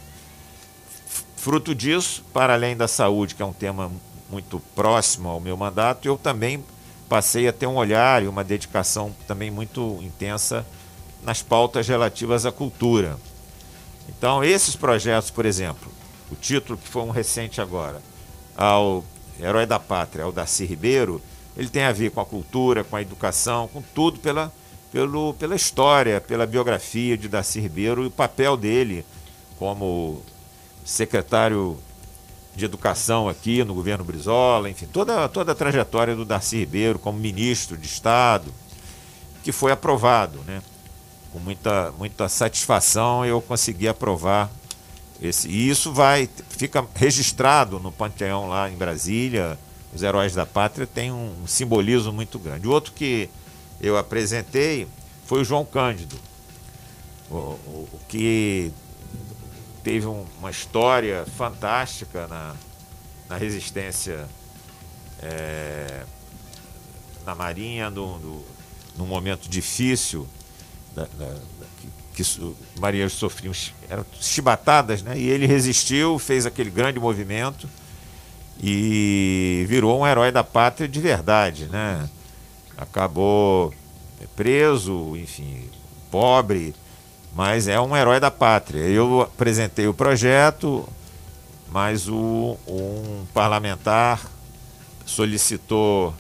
Fruto disso, para além da saúde, que é um tema muito próximo ao meu mandato, eu também passei a ter um olhar e uma dedicação também muito intensa nas pautas relativas à cultura. Então, esses projetos, por exemplo, o título que foi um recente agora, ao Herói da Pátria, ao Darcy Ribeiro, ele tem a ver com a cultura, com a educação, com tudo pela, pelo, pela história, pela biografia de Darcy Ribeiro e o papel dele como secretário de Educação aqui no governo Brizola, enfim, toda, toda a trajetória do Darcy Ribeiro como ministro de Estado, que foi aprovado. Né? com muita, muita satisfação eu consegui aprovar esse. E isso vai, fica registrado no Panteão lá em Brasília. Os heróis da pátria têm um, um simbolismo muito grande. O outro que eu apresentei foi o João Cândido, o, o, o que teve um- uma história fantástica na, na resistência é, na Marinha, no, no, num momento difícil, da, da- da- que, que marinheiros sofriam eram chibatadas, né? e ele resistiu, fez aquele grande movimento e virou um herói da pátria de verdade. Né? Acabou preso, enfim, pobre, mas é um herói da pátria. Eu apresentei o projeto, mas o, um parlamentar solicitou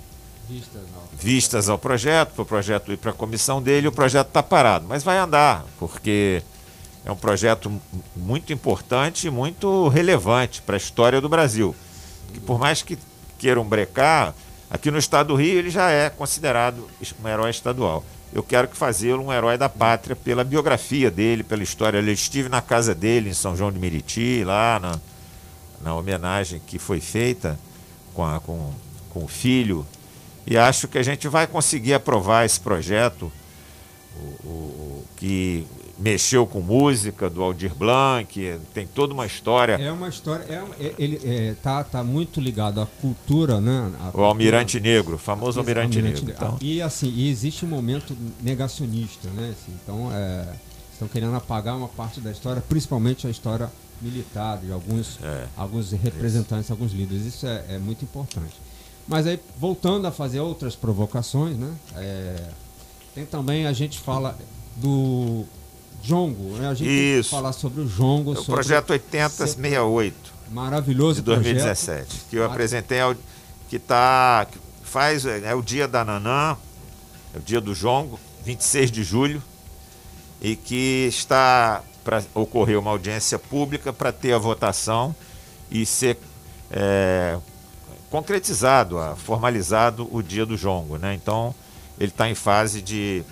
vistas ao projeto, para o projeto ir para a comissão dele, o projeto está parado. Mas vai andar, porque é um projeto mu- muito importante e muito relevante para a história do Brasil. Que por mais que queiram brecar, aqui no estado do Rio ele já é considerado um herói estadual. Eu quero que fazê-lo um herói da pátria pela biografia dele, pela história. Eu estive na casa dele em São João de Meriti, lá na, na homenagem que foi feita com, a- com, com o filho. E acho que a gente vai conseguir aprovar esse projeto o, o- que mexeu com música do Aldir Blanc, tem toda uma história. É uma história. É, é- ele é, tá, tá muito ligado à cultura, né? À O cultura- Almirante Negro, o famoso Almirante, Negro. Então, E assim, e existe um momento negacionista, né? assim, então, é, estão querendo apagar uma parte da história, principalmente a história militar de alguns, É. alguns representantes, alguns líderes. Isso é, é muito importante. Mas aí, voltando a fazer outras provocações, né? é, tem também, a gente fala do Jongo, né? A gente tem que Isso. falar sobre o Jongo. o sobre projeto 8068 Maravilhoso de 2017, que eu apresentei ao, que tá faz é o dia da Nanã, é o dia do Jongo, 26 de julho, e que está para ocorrer uma audiência pública para ter a votação e ser é, concretizado, formalizado o dia do Jongo, né? Então ele está em fase de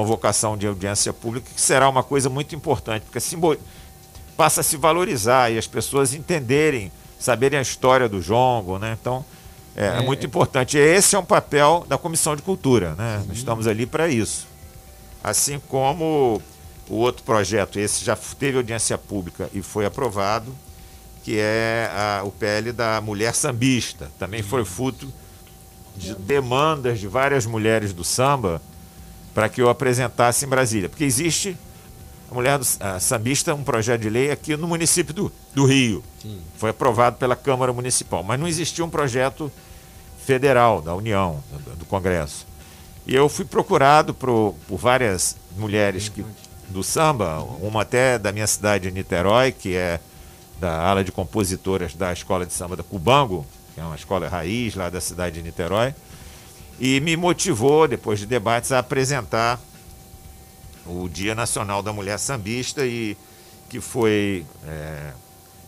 convocação de audiência pública, que será uma coisa muito importante, porque simbol passa a se valorizar e as pessoas entenderem, saberem a história do jongo, né? Então é, é É, muito importante. E esse é um papel da Comissão de Cultura, né? Nós estamos ali para isso. Assim como o outro projeto, esse já teve audiência pública e foi aprovado, que é a- o PL da mulher sambista. Também foi fruto de demandas de várias mulheres do samba para que eu apresentasse em Brasília. Porque existe a mulher do, a sambista, um projeto de lei aqui no município do, do Rio. Sim. Foi aprovado pela Câmara Municipal, mas não existia um projeto federal da União, do, do Congresso. E eu fui procurado por, por várias mulheres que, do samba, uma até da minha cidade de Niterói, que é da ala de compositoras da Escola de Samba da Cubango, que é uma escola raiz lá da cidade de Niterói, e me motivou, depois de debates, a apresentar o Dia Nacional da Mulher Sambista e que foi é,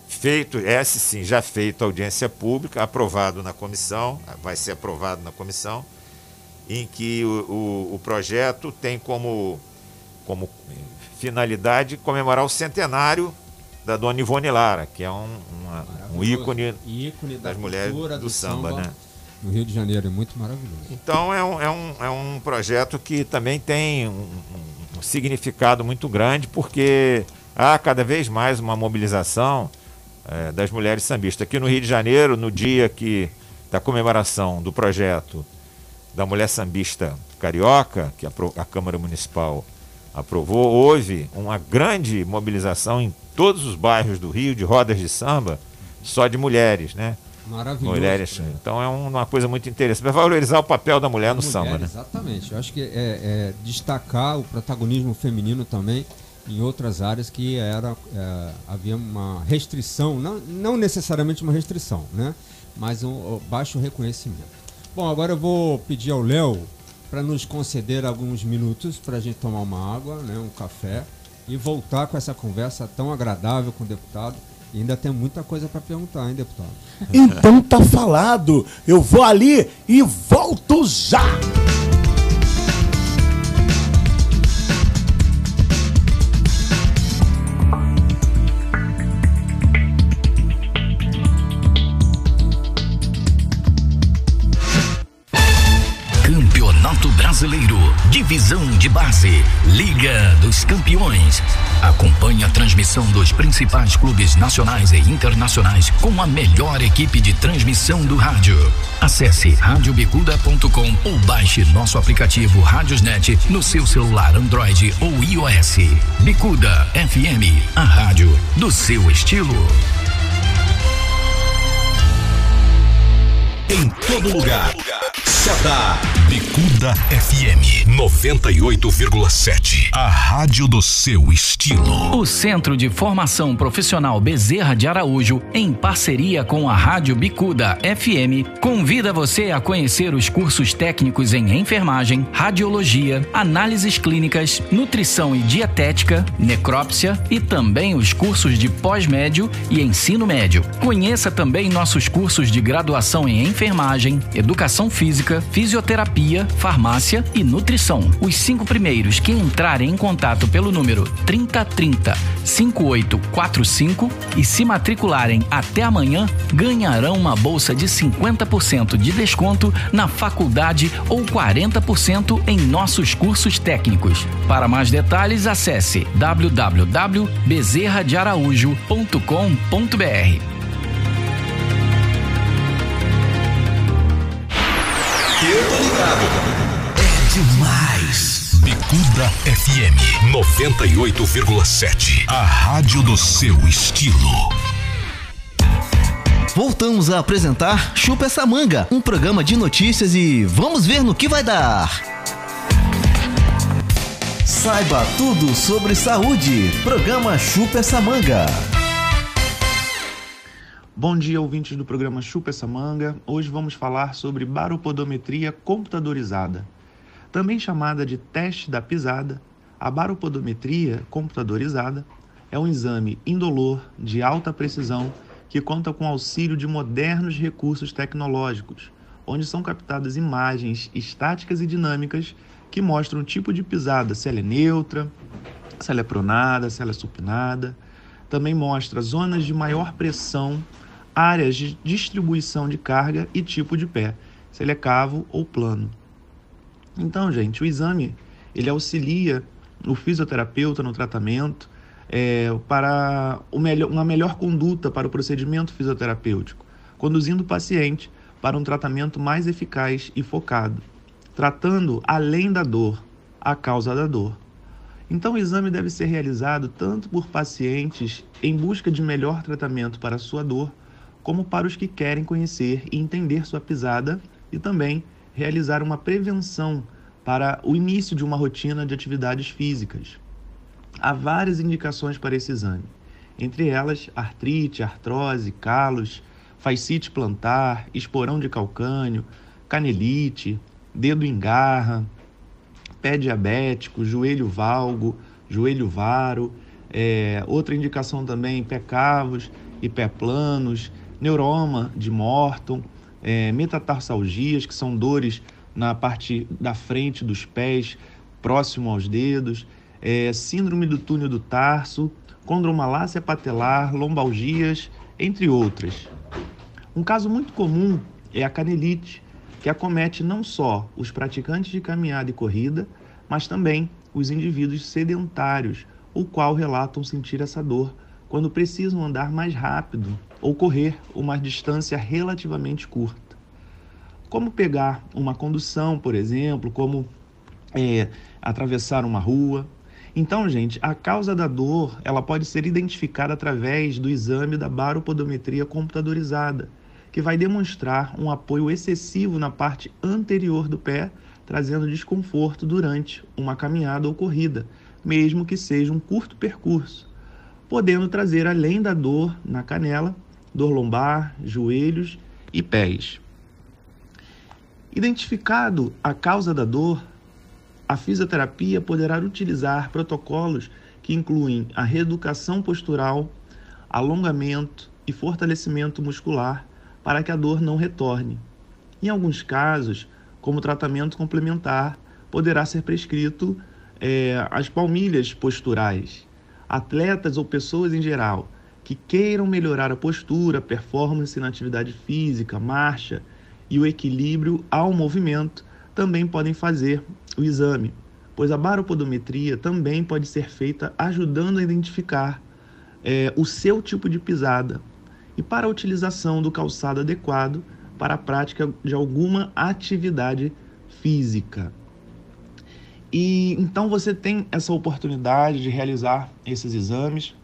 feito, esse sim, já feito audiência pública, aprovado na comissão, vai ser aprovado na comissão, em que o, o, o projeto tem como, como finalidade comemorar o centenário da dona Ivone Lara, que é um, uma- um ícone, ícone da das mulheres cultura, do, do samba, samba. né? No Rio de Janeiro, é muito maravilhoso. Então é um, é um, é um projeto que também tem um, um- significado muito grande, porque há cada vez mais uma mobilização eh, das mulheres sambistas. Aqui no Rio de Janeiro, no dia que da comemoração do projeto da mulher sambista carioca, que a, a Câmara Municipal aprovou, houve uma grande mobilização em todos os bairros do Rio de rodas de samba, só de mulheres, né? Maravilhoso. Mulheres. Então é um- uma coisa muito interessante. Vai valorizar o papel da mulher no Mulher, samba, né? Exatamente. Eu acho que é, é destacar o protagonismo feminino também em outras áreas que era é, havia uma restrição, não, não necessariamente uma restrição, né? Mas um, um baixo reconhecimento. Bom, agora eu vou pedir ao Léo para nos conceder alguns minutos para a gente tomar uma água, né, um café e voltar com essa conversa tão agradável com o deputado. E ainda tem muita coisa para perguntar, hein, deputado? Então tá falado. Eu vou ali e volto já. Brasileiro, Divisão de Base, Liga dos Campeões. Acompanhe a transmissão dos principais clubes nacionais e internacionais com a melhor equipe de transmissão do rádio. Acesse radiobicuda.com ou baixe nosso aplicativo Rádiosnet no seu celular Android ou iOS. Bicuda FM, a rádio do seu estilo. Em todo lugar. Sada. Bicuda FM 98,7. A rádio do seu estilo. O Centro de Formação Profissional Bezerra de Araújo, em parceria com a Rádio Bicuda FM, convida você a conhecer os cursos técnicos em enfermagem, radiologia, análises clínicas, nutrição e dietética, necrópsia e também os cursos de pós-médio e ensino médio. Conheça também nossos cursos de graduação em enfermagem, educação física, fisioterapia, farmácia e nutrição. Os cinco primeiros que entrarem em contato pelo número 3030 5845 e se matricularem até amanhã ganharão uma bolsa de 50% de desconto na faculdade ou 40% em nossos cursos técnicos. Para mais detalhes, acesse www.bezerradearaújo.com.br. FM 98,7. A rádio do seu estilo. Voltamos a apresentar Chupa essa manga, um programa de notícias e vamos ver no que vai dar. Saiba tudo sobre saúde. Programa Chupa essa manga. Bom dia, ouvintes do programa Chupa essa manga. Hoje vamos falar sobre baropodometria computadorizada. Também chamada de teste da pisada, a baropodometria computadorizada é um exame indolor de alta precisão que conta com auxílio de modernos recursos tecnológicos, onde são captadas imagens estáticas e dinâmicas que mostram o tipo de pisada, se ela é neutra, se ela é pronada, se ela é supinada. Também mostra zonas de maior pressão, áreas de distribuição de carga e tipo de pé, se ele é cavo ou plano. Então, gente, o exame ele auxilia o fisioterapeuta no tratamento é, para melhor, uma melhor conduta para o procedimento fisioterapêutico, conduzindo o paciente para um tratamento mais eficaz e focado, tratando além da dor, a causa da dor. Então, o exame deve ser realizado tanto por pacientes em busca de melhor tratamento para sua dor, como para os que querem conhecer e entender sua pisada e também realizar uma prevenção para o início de uma rotina de atividades físicas. Há várias indicações para esse exame, entre elas artrite, artrose, calos, fascite plantar, esporão de calcânio, canelite, dedo em garra, pé diabético, joelho valgo, joelho varo, é, outra indicação também pé cavos e pé planos, neuroma de Morton, é, metatarsalgias, que são dores na parte da frente dos pés, próximo aos dedos, é, síndrome do túnel do tarso, condromalácia patelar, lombalgias, entre outras. Um caso muito comum é a canelite, que acomete não só os praticantes de caminhada e corrida, mas também os indivíduos sedentários, o qual relatam sentir essa dor quando precisam andar mais rápido ou correr uma distância relativamente curta. Como pegar uma condução, por exemplo, como é, atravessar uma rua. Então, gente, a causa da dor ela pode ser identificada através do exame da baropodometria computadorizada, que vai demonstrar um apoio excessivo na parte anterior do pé, trazendo desconforto durante uma caminhada ou corrida, mesmo que seja um curto percurso, podendo trazer além da dor na canela, dor lombar, joelhos e pés. Identificado a causa da dor, a fisioterapia poderá utilizar protocolos que incluem a reeducação postural, alongamento e fortalecimento muscular para que a dor não retorne. Em alguns casos, como tratamento complementar, poderá ser prescrito é, as palmilhas posturais. Atletas ou pessoas em geral que queiram melhorar a postura, performance na atividade física, marcha e o equilíbrio ao movimento também podem fazer o exame, pois a baropodometria também pode ser feita ajudando a identificar é, o seu tipo de pisada e para a utilização do calçado adequado para a prática de alguma atividade física. E então você tem essa oportunidade de realizar esses exames,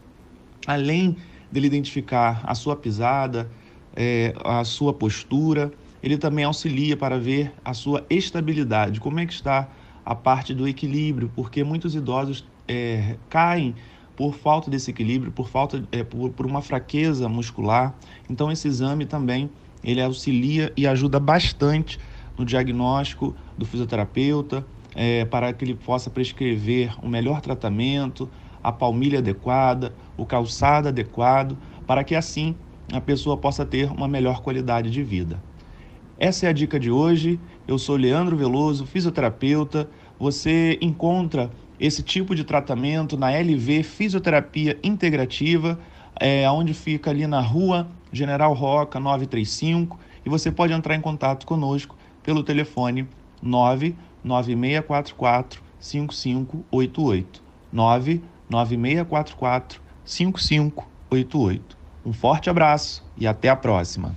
além dele identificar a sua pisada, é, a sua postura, ele também auxilia para ver a sua estabilidade, como é que está a parte do equilíbrio, porque muitos idosos é, caem por falta desse equilíbrio, por falta é, por, por uma fraqueza muscular. Então esse exame também ele auxilia e ajuda bastante no diagnóstico do fisioterapeuta é, para que ele possa prescrever o melhor tratamento, a palmilha adequada, o calçado adequado, para que assim a pessoa possa ter uma melhor qualidade de vida. Essa é a dica de hoje. Eu sou Leandro Veloso, fisioterapeuta. Você encontra esse tipo de tratamento na LV Fisioterapia Integrativa, é, onde fica ali na rua General Roca 935. E você pode entrar em contato conosco pelo telefone 99644 5588. 99644 5588. Um forte abraço e até a próxima.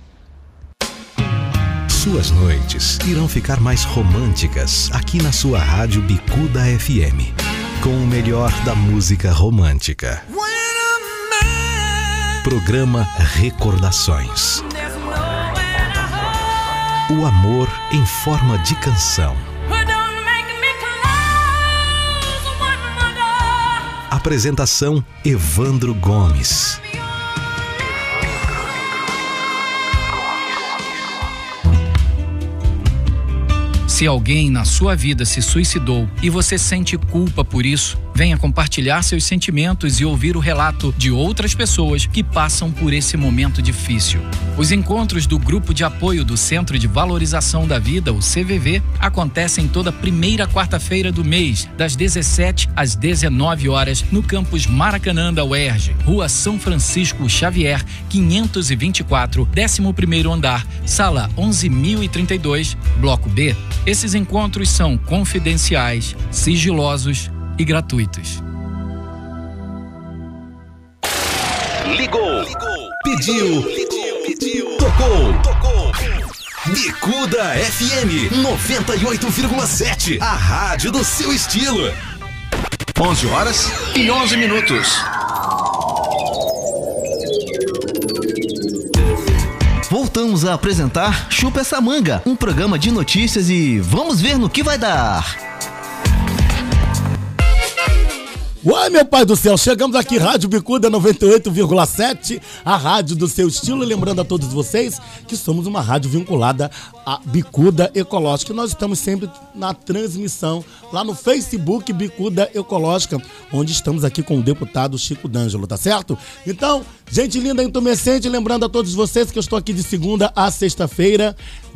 Suas noites irão ficar mais românticas aqui na sua rádio Bicuda FM. Com o melhor da música romântica. Programa Recordações. O amor em forma de canção. Apresentação Evandro Gomes. Se alguém na sua vida se suicidou e você sente culpa por isso, venha compartilhar seus sentimentos e ouvir o relato de outras pessoas que passam por esse momento difícil. Os encontros do Grupo de Apoio do Centro de Valorização da Vida, o CVV, acontecem toda primeira quarta-feira do mês, das 17 às 19 horas, no campus Maracanã da UERJ, Rua São Francisco Xavier, 524, 11º andar, sala 11032, bloco B. Esses encontros são confidenciais, sigilosos e gratuitos. Ligou. Pediu. Tocou. Bicuda FM 98,7. A rádio do seu estilo. 11 horas e 11 minutos. Voltamos a apresentar Chupa essa manga, um programa de notícias e vamos ver no que vai dar. Uai, meu pai do céu, chegamos aqui, Rádio Bicuda 98,7, a rádio do seu estilo. Lembrando a todos vocês que somos uma rádio vinculada à Bicuda Ecológica. E nós estamos sempre na transmissão lá no Facebook Bicuda Ecológica, onde estamos aqui com o deputado Chico D'Angelo, tá certo? Então, gente linda, entumecente, lembrando a todos vocês que eu estou aqui de segunda a sexta-feira,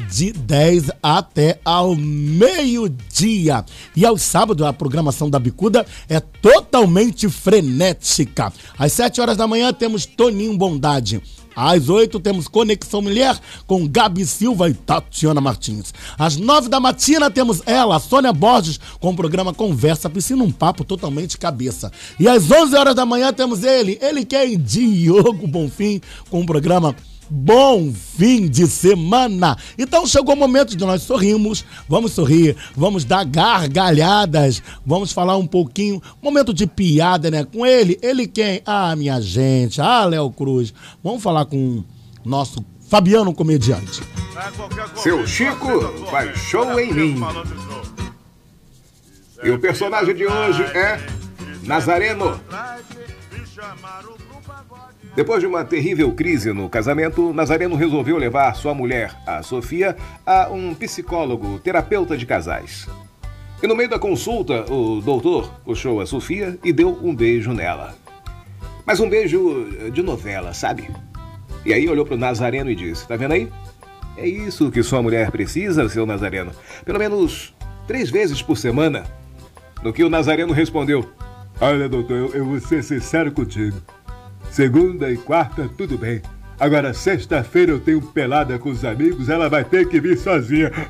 de 10 até ao meio-dia. E aos sábados, a programação da Bicuda é totalmente frenética. Às 7 horas da manhã temos Toninho Bondade. Às 8 temos Conexão Mulher com Gabi Silva e Tatiana Martins. Às 9 da matina temos ela, Sônia Borges, com o programa Conversa Piscina, um papo totalmente cabeça. E às 11 horas da manhã temos ele, ele que é Diogo Bonfim, com o programa Bom fim de semana! Então chegou o momento de nós sorrirmos, vamos sorrir, vamos dar gargalhadas, vamos falar um pouquinho, momento de piada, né? Com ele, ele quem? Ah, minha gente, ah, Léo Cruz. Vamos falar com nosso Fabiano Comediante. Seu Chico baixou em mim. E o personagem de hoje é Nazareno. Depois de uma terrível crise no casamento, Nazareno resolveu levar sua mulher, a Sofia, a um psicólogo, terapeuta de casais. E no meio da consulta, o doutor puxou a Sofia e deu um beijo nela. Mas um beijo de novela, sabe? E aí olhou pro Nazareno e disse: Tá vendo aí? É isso que sua mulher precisa, seu Nazareno. Pelo menos três vezes por semana. No que o Nazareno respondeu: Olha, doutor, eu, eu vou ser sincero contigo. Segunda e quarta, tudo bem. Agora, sexta-feira eu tenho pelada com os amigos, ela vai ter que vir sozinha. É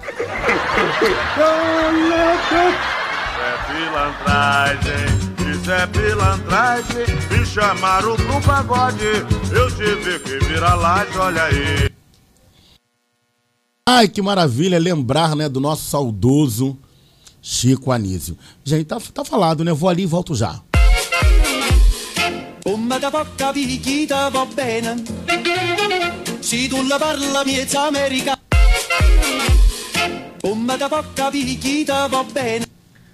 pilantragem, isso é pilantragem. Me chamaram pro pagode, eu tive que virar laje, olha aí. Ai, que maravilha lembrar, né, do nosso saudoso Chico Anísio. Gente, tá, tá falado, né? Vou ali e volto já. Come da poca picchita va bene Se tu la parla miezza americana Come da poca picchita va bene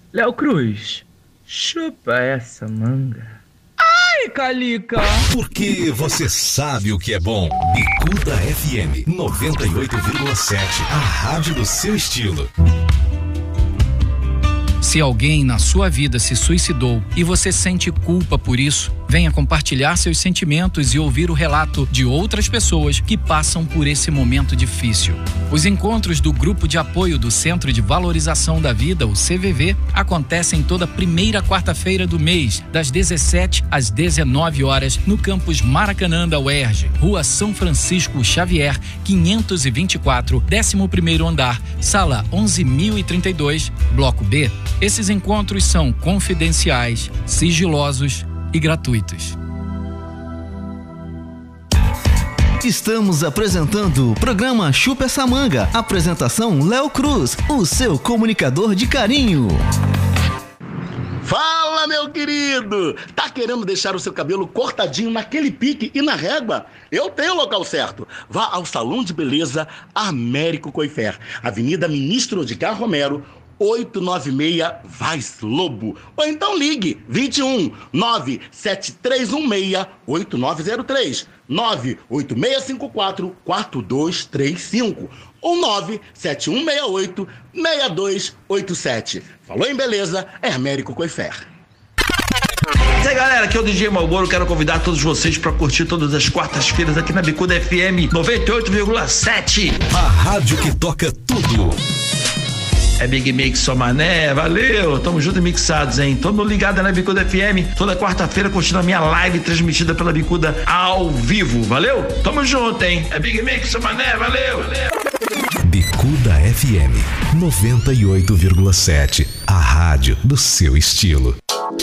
Léo Cruz, chupa essa manga. Ai, Calica! Porque você sabe o que é bom. Bicuda FM 98,7. A rádio do seu estilo. Se alguém na sua vida se suicidou e você sente culpa por isso, venha compartilhar seus sentimentos e ouvir o relato de outras pessoas que passam por esse momento difícil. Os encontros do Grupo de Apoio do Centro de Valorização da Vida, o CVV, acontecem toda primeira quarta-feira do mês, das 17 às 19 horas, no campus Maracanã da UERJ, Rua São Francisco Xavier, 524, 11º andar, sala 11032, bloco B. Esses encontros são confidenciais, sigilosos e gratuitos. Estamos apresentando o programa Chupa essa manga. Apresentação Léo Cruz, o seu comunicador de carinho. Fala, meu querido! Tá querendo deixar o seu cabelo cortadinho naquele pique e na régua? Eu tenho o local certo. Vá ao Salão de Beleza Américo Coifer, Avenida Ministro Edgar Romero, 896 Vaz Lobo. Ou então ligue 21 97316 8903 98654 4235 ou 97168 6287. Falou em beleza? É Américo Coifer. E aí galera, aqui é o DJ Malboro, quero convidar todos vocês para curtir todas as quartas-feiras aqui na Bicuda FM 98,7. A rádio que toca tudo. É Big Mix só mané, valeu, tamo junto e mixados, hein? Mundo ligado na Bicuda FM, toda quarta-feira curtindo a minha live transmitida pela Bicuda ao vivo, valeu? Tamo junto, hein? É Big Mix só mané, valeu, valeu. Bicuda FM 98,7. A rádio do seu estilo.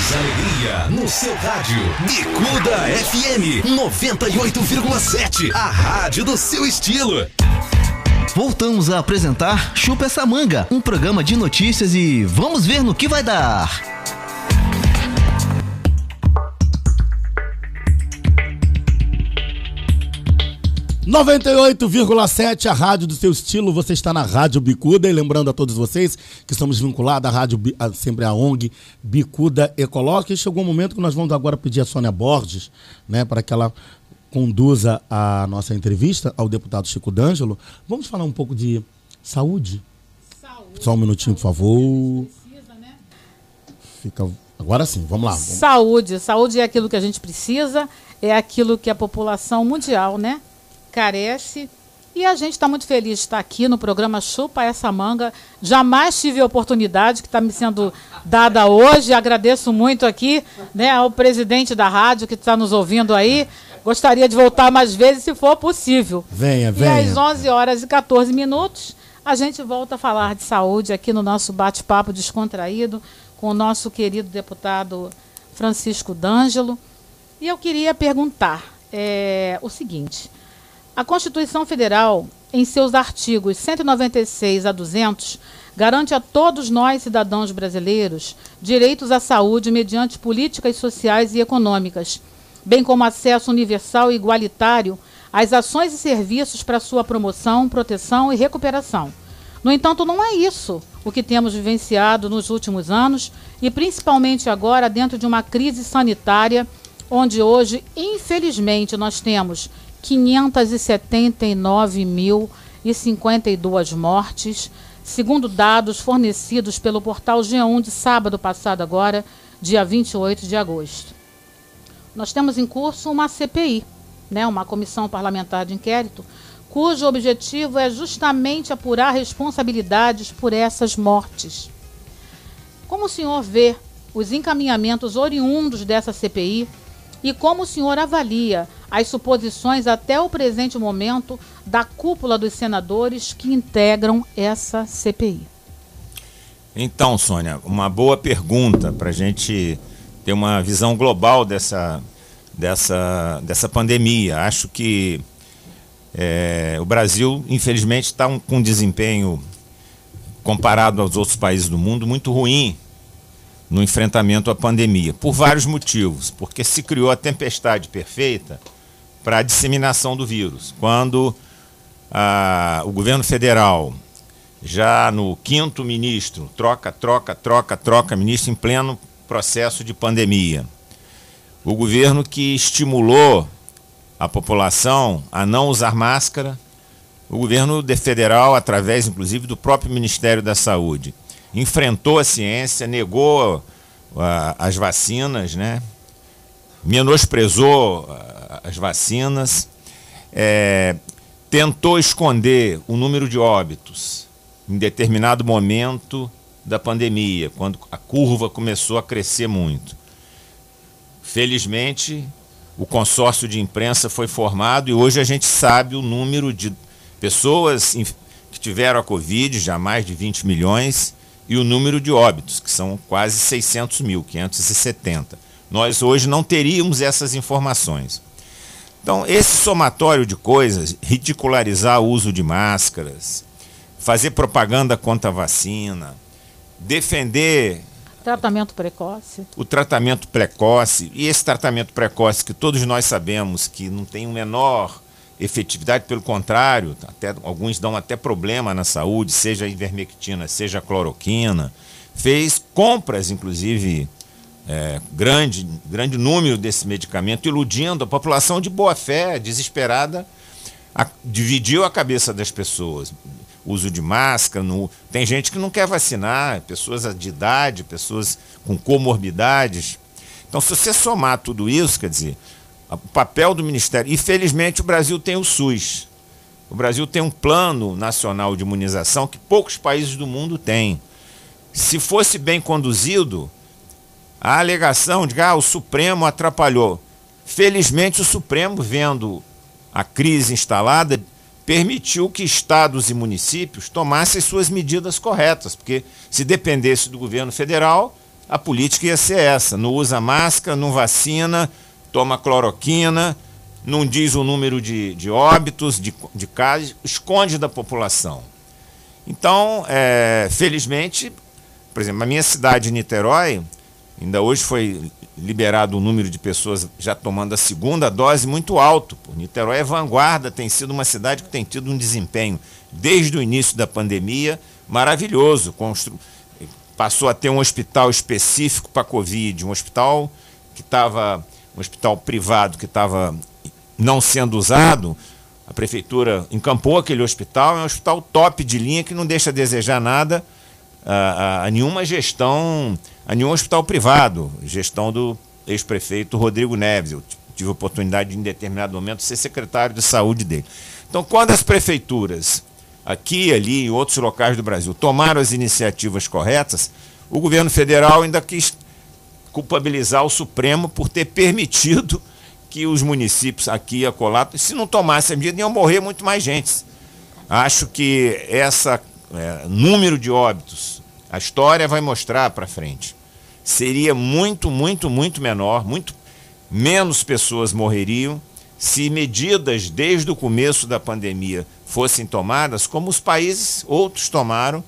Mais alegria no seu rádio. Bicuda FM 98,7. A rádio do seu estilo. Voltamos a apresentar Chupa essa manga, um programa de notícias e vamos ver no que vai dar. 98,7, a rádio do seu estilo. Você está na Rádio Bicuda. E lembrando a todos vocês que estamos vinculados à rádio, a- sempre à ONG Bicuda Ecoloca. E chegou o momento que nós vamos agora pedir a Sônia Borges, né, para que ela conduza a nossa entrevista ao deputado Chico D'Angelo. Vamos falar um pouco de saúde? Só um minutinho, por favor. Fica... Agora sim, vamos lá. Vamos- Saúde. Saúde é aquilo que a gente precisa, é aquilo que a população mundial, né, carece. E a gente está muito feliz de estar aqui no programa Chupa Essa Manga. Jamais tive a oportunidade que está me sendo dada hoje. Agradeço muito aqui né, ao presidente da rádio que está nos ouvindo aí. Gostaria de voltar mais vezes, se for possível. Venha, E venha. às 11 horas e 14 minutos, a gente volta a falar de saúde aqui no nosso bate-papo descontraído com o nosso querido deputado Francisco D'Angelo. E eu queria perguntar é, o seguinte: a Constituição Federal, em seus artigos 196 a 200, garante a todos nós, cidadãos brasileiros, direitos à saúde mediante políticas sociais e econômicas, bem como acesso universal e igualitário às ações e serviços para sua promoção, proteção e recuperação. No entanto, não é isso o que temos vivenciado nos últimos anos e principalmente agora dentro de uma crise sanitária, onde hoje, infelizmente, nós temos 579.052 mortes, segundo dados fornecidos pelo portal G1 de sábado passado agora, dia 28 de agosto. nós temos em curso uma CPI, né, uma comissão parlamentar de inquérito, cujo objetivo é justamente apurar responsabilidades por essas mortes. Como o senhor vê os encaminhamentos oriundos dessa CPI e como o senhor avalia as suposições até o presente momento da cúpula dos senadores que integram essa CPI? Então, Sônia, uma boa pergunta para a gente ter uma visão global dessa, dessa, dessa pandemia. Acho que é, o Brasil, infelizmente, está um, com um desempenho, comparado aos outros países do mundo, muito ruim no enfrentamento à pandemia, por vários motivos. Porque se criou a tempestade perfeita para a disseminação do vírus. Quando a, o governo federal, já no quinto ministro, troca, troca, troca, troca ministro em pleno processo de pandemia. O governo que estimulou a população a não usar máscara, o governo federal, através inclusive do próprio Ministério da Saúde, enfrentou a ciência, negou uh, as vacinas, né? menosprezou uh, as vacinas, é, tentou esconder o número de óbitos em determinado momento da pandemia, quando a curva começou a crescer muito. Felizmente, o consórcio de imprensa foi formado e hoje a gente sabe o número de pessoas que tiveram a Covid, já mais de 20 milhões, e o número de óbitos, que são quase 600 mil, 570. Nós hoje não teríamos essas informações. Então, esse somatório de coisas, ridicularizar o uso de máscaras, fazer propaganda contra a vacina, defender tratamento precoce. O tratamento precoce e esse tratamento precoce que todos nós sabemos que não tem o menor efetividade, pelo contrário, até, alguns dão até problema na saúde, seja ivermectina, seja cloroquina, fez compras, inclusive, é, grande, grande número desse medicamento, iludindo a população de boa fé, desesperada, a, dividiu a cabeça das pessoas. Uso de máscara, no, tem gente que não quer vacinar, pessoas de idade, pessoas com comorbidades. Então, se você somar tudo isso, quer dizer, o papel do Ministério. Infelizmente, o Brasil tem o SUS. O Brasil tem um plano nacional de imunização que poucos países do mundo têm. Se fosse bem conduzido, a alegação de que ah, o Supremo atrapalhou. Felizmente, o Supremo, vendo a crise instalada, permitiu que estados e municípios tomassem suas medidas corretas, porque se dependesse do governo federal, a política ia ser essa: não usa máscara, não vacina, toma cloroquina, não diz o número de, de óbitos, de, de casos, esconde da população. Então, é, felizmente, por exemplo, a minha cidade, Niterói, ainda hoje foi liberado um número de pessoas já tomando a segunda dose muito alto. Niterói é vanguarda, tem sido uma cidade que tem tido um desempenho desde o início da pandemia maravilhoso. Constru... Passou a ter um hospital específico para Covid, um hospital que estava um hospital privado que estava não sendo usado, a prefeitura encampou aquele hospital, é um hospital top de linha que não deixa a desejar nada a, a, a nenhuma gestão, a nenhum hospital privado, gestão do ex-prefeito Rodrigo Neves. Eu tive a oportunidade de, em determinado momento, ser secretário de saúde dele. Então, quando as prefeituras, aqui, ali, em outros locais do Brasil, tomaram as iniciativas corretas, o governo federal ainda quis culpabilizar o Supremo por ter permitido que os municípios aqui e acolá, se não tomassem a medida, iam morrer muito mais gente. Acho que essa é, número de óbitos, a história vai mostrar para frente, seria muito, muito, muito menor, muito menos pessoas morreriam se medidas desde o começo da pandemia fossem tomadas, como os países outros tomaram,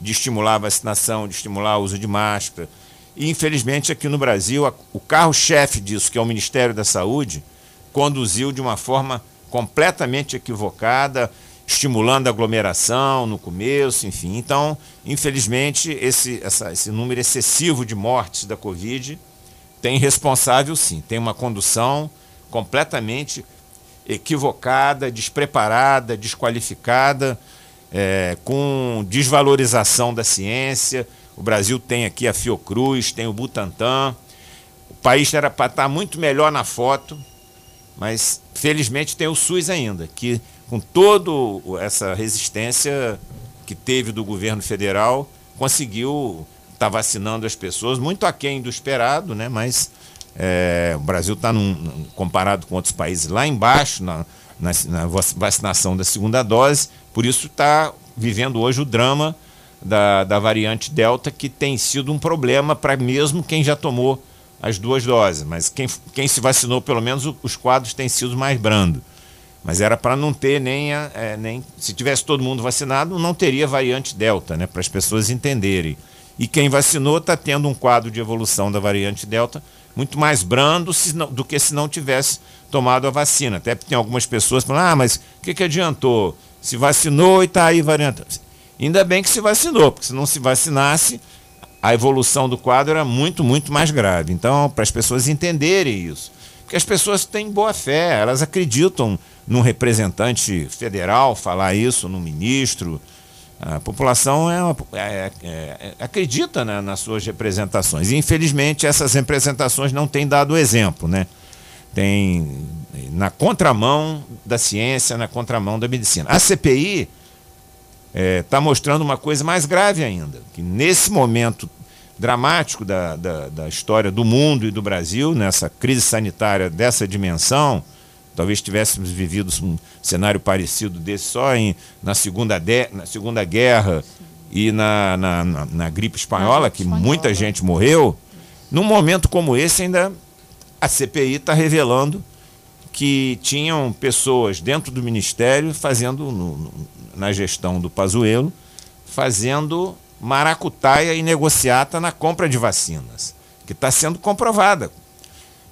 de estimular a vacinação, de estimular o uso de máscara, e, infelizmente, aqui no Brasil, o carro-chefe disso, que é o Ministério da Saúde, conduziu de uma forma completamente equivocada, estimulando a aglomeração no começo, enfim. Então, infelizmente, esse, essa, esse número excessivo de mortes da Covid tem responsável, sim. Tem uma condução completamente equivocada, despreparada, desqualificada, é, com desvalorização da ciência o Brasil tem aqui a Fiocruz, tem o Butantan. país era para estar muito melhor na foto, mas felizmente tem o SUS ainda, que com toda essa resistência que teve do governo federal, conseguiu estar tá vacinando as pessoas, muito aquém do esperado, né? mas é, o Brasil está, comparado com outros países, lá embaixo na, na, na vacinação da segunda dose, por isso está vivendo hoje o drama da, da variante Delta, que tem sido um problema para mesmo quem já tomou as duas doses. Mas quem, quem se vacinou, pelo menos, os quadros têm sido mais brandos. Mas era para não ter nem, a, é, nem. Se tivesse todo mundo vacinado, não teria variante Delta, né? Para as pessoas entenderem. E quem vacinou está tendo um quadro de evolução da variante Delta muito mais brando não, do que se não tivesse tomado a vacina. Até porque tem algumas pessoas falam, ah, mas o que, que adiantou? Se vacinou e está aí variante. Ainda bem que se vacinou, porque se não se vacinasse, a evolução do quadro era muito, muito mais grave. Então, para as pessoas entenderem isso. Porque as pessoas têm boa fé, elas acreditam num representante federal falar isso, num ministro. A população é, é, é, é, acredita né, nas suas representações. E, infelizmente, essas representações não têm dado exemplo. Né? Tem na contramão da ciência, na contramão da medicina. A CPI está é, tá mostrando uma coisa mais grave ainda, que nesse momento dramático da, da, da, história do mundo e do Brasil, nessa crise sanitária dessa dimensão, talvez tivéssemos vivido um cenário parecido desse só em, na, segunda de, na Segunda Guerra e na, na, na, na gripe espanhola, que muita gente morreu. Num momento como esse, ainda a CPI está revelando que tinham pessoas dentro do ministério fazendo, no, no, na gestão do Pazuello, fazendo maracutaia e negociata na compra de vacinas, que está sendo comprovada.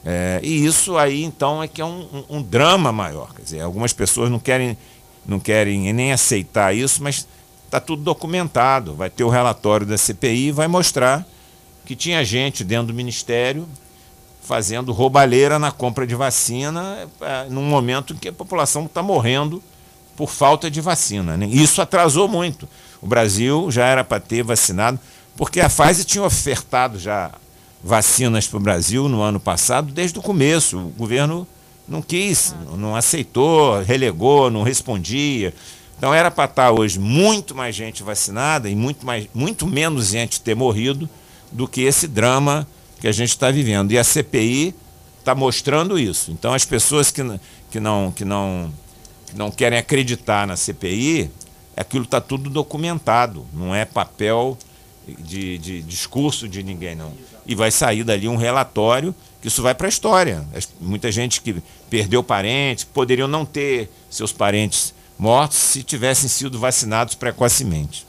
É, e isso aí, então, é que é um, um, um, drama maior. Quer dizer, algumas pessoas não querem, não querem nem aceitar isso, mas está tudo documentado. Vai ter o relatório da CPI vai mostrar que tinha gente dentro do Ministério fazendo roubalheira na compra de vacina é, num momento em que a população está morrendo por falta de vacina. Né? Isso atrasou muito. O Brasil já era para ter vacinado, porque a Pfizer tinha ofertado já vacinas para o Brasil no ano passado desde o começo. O governo não quis, não aceitou, relegou, não respondia. Então era para estar tá hoje muito mais gente vacinada e muito, mais, muito menos gente ter morrido do que esse drama que a gente está vivendo. E a CPI está mostrando isso. Então as pessoas que, que, não, que, não, não querem acreditar na CPI, aquilo está tudo documentado, não é papel de, de discurso de ninguém, não. E vai sair dali um relatório que isso vai para a história. Muita gente que perdeu parentes, poderiam não ter seus parentes mortos se tivessem sido vacinados precocemente.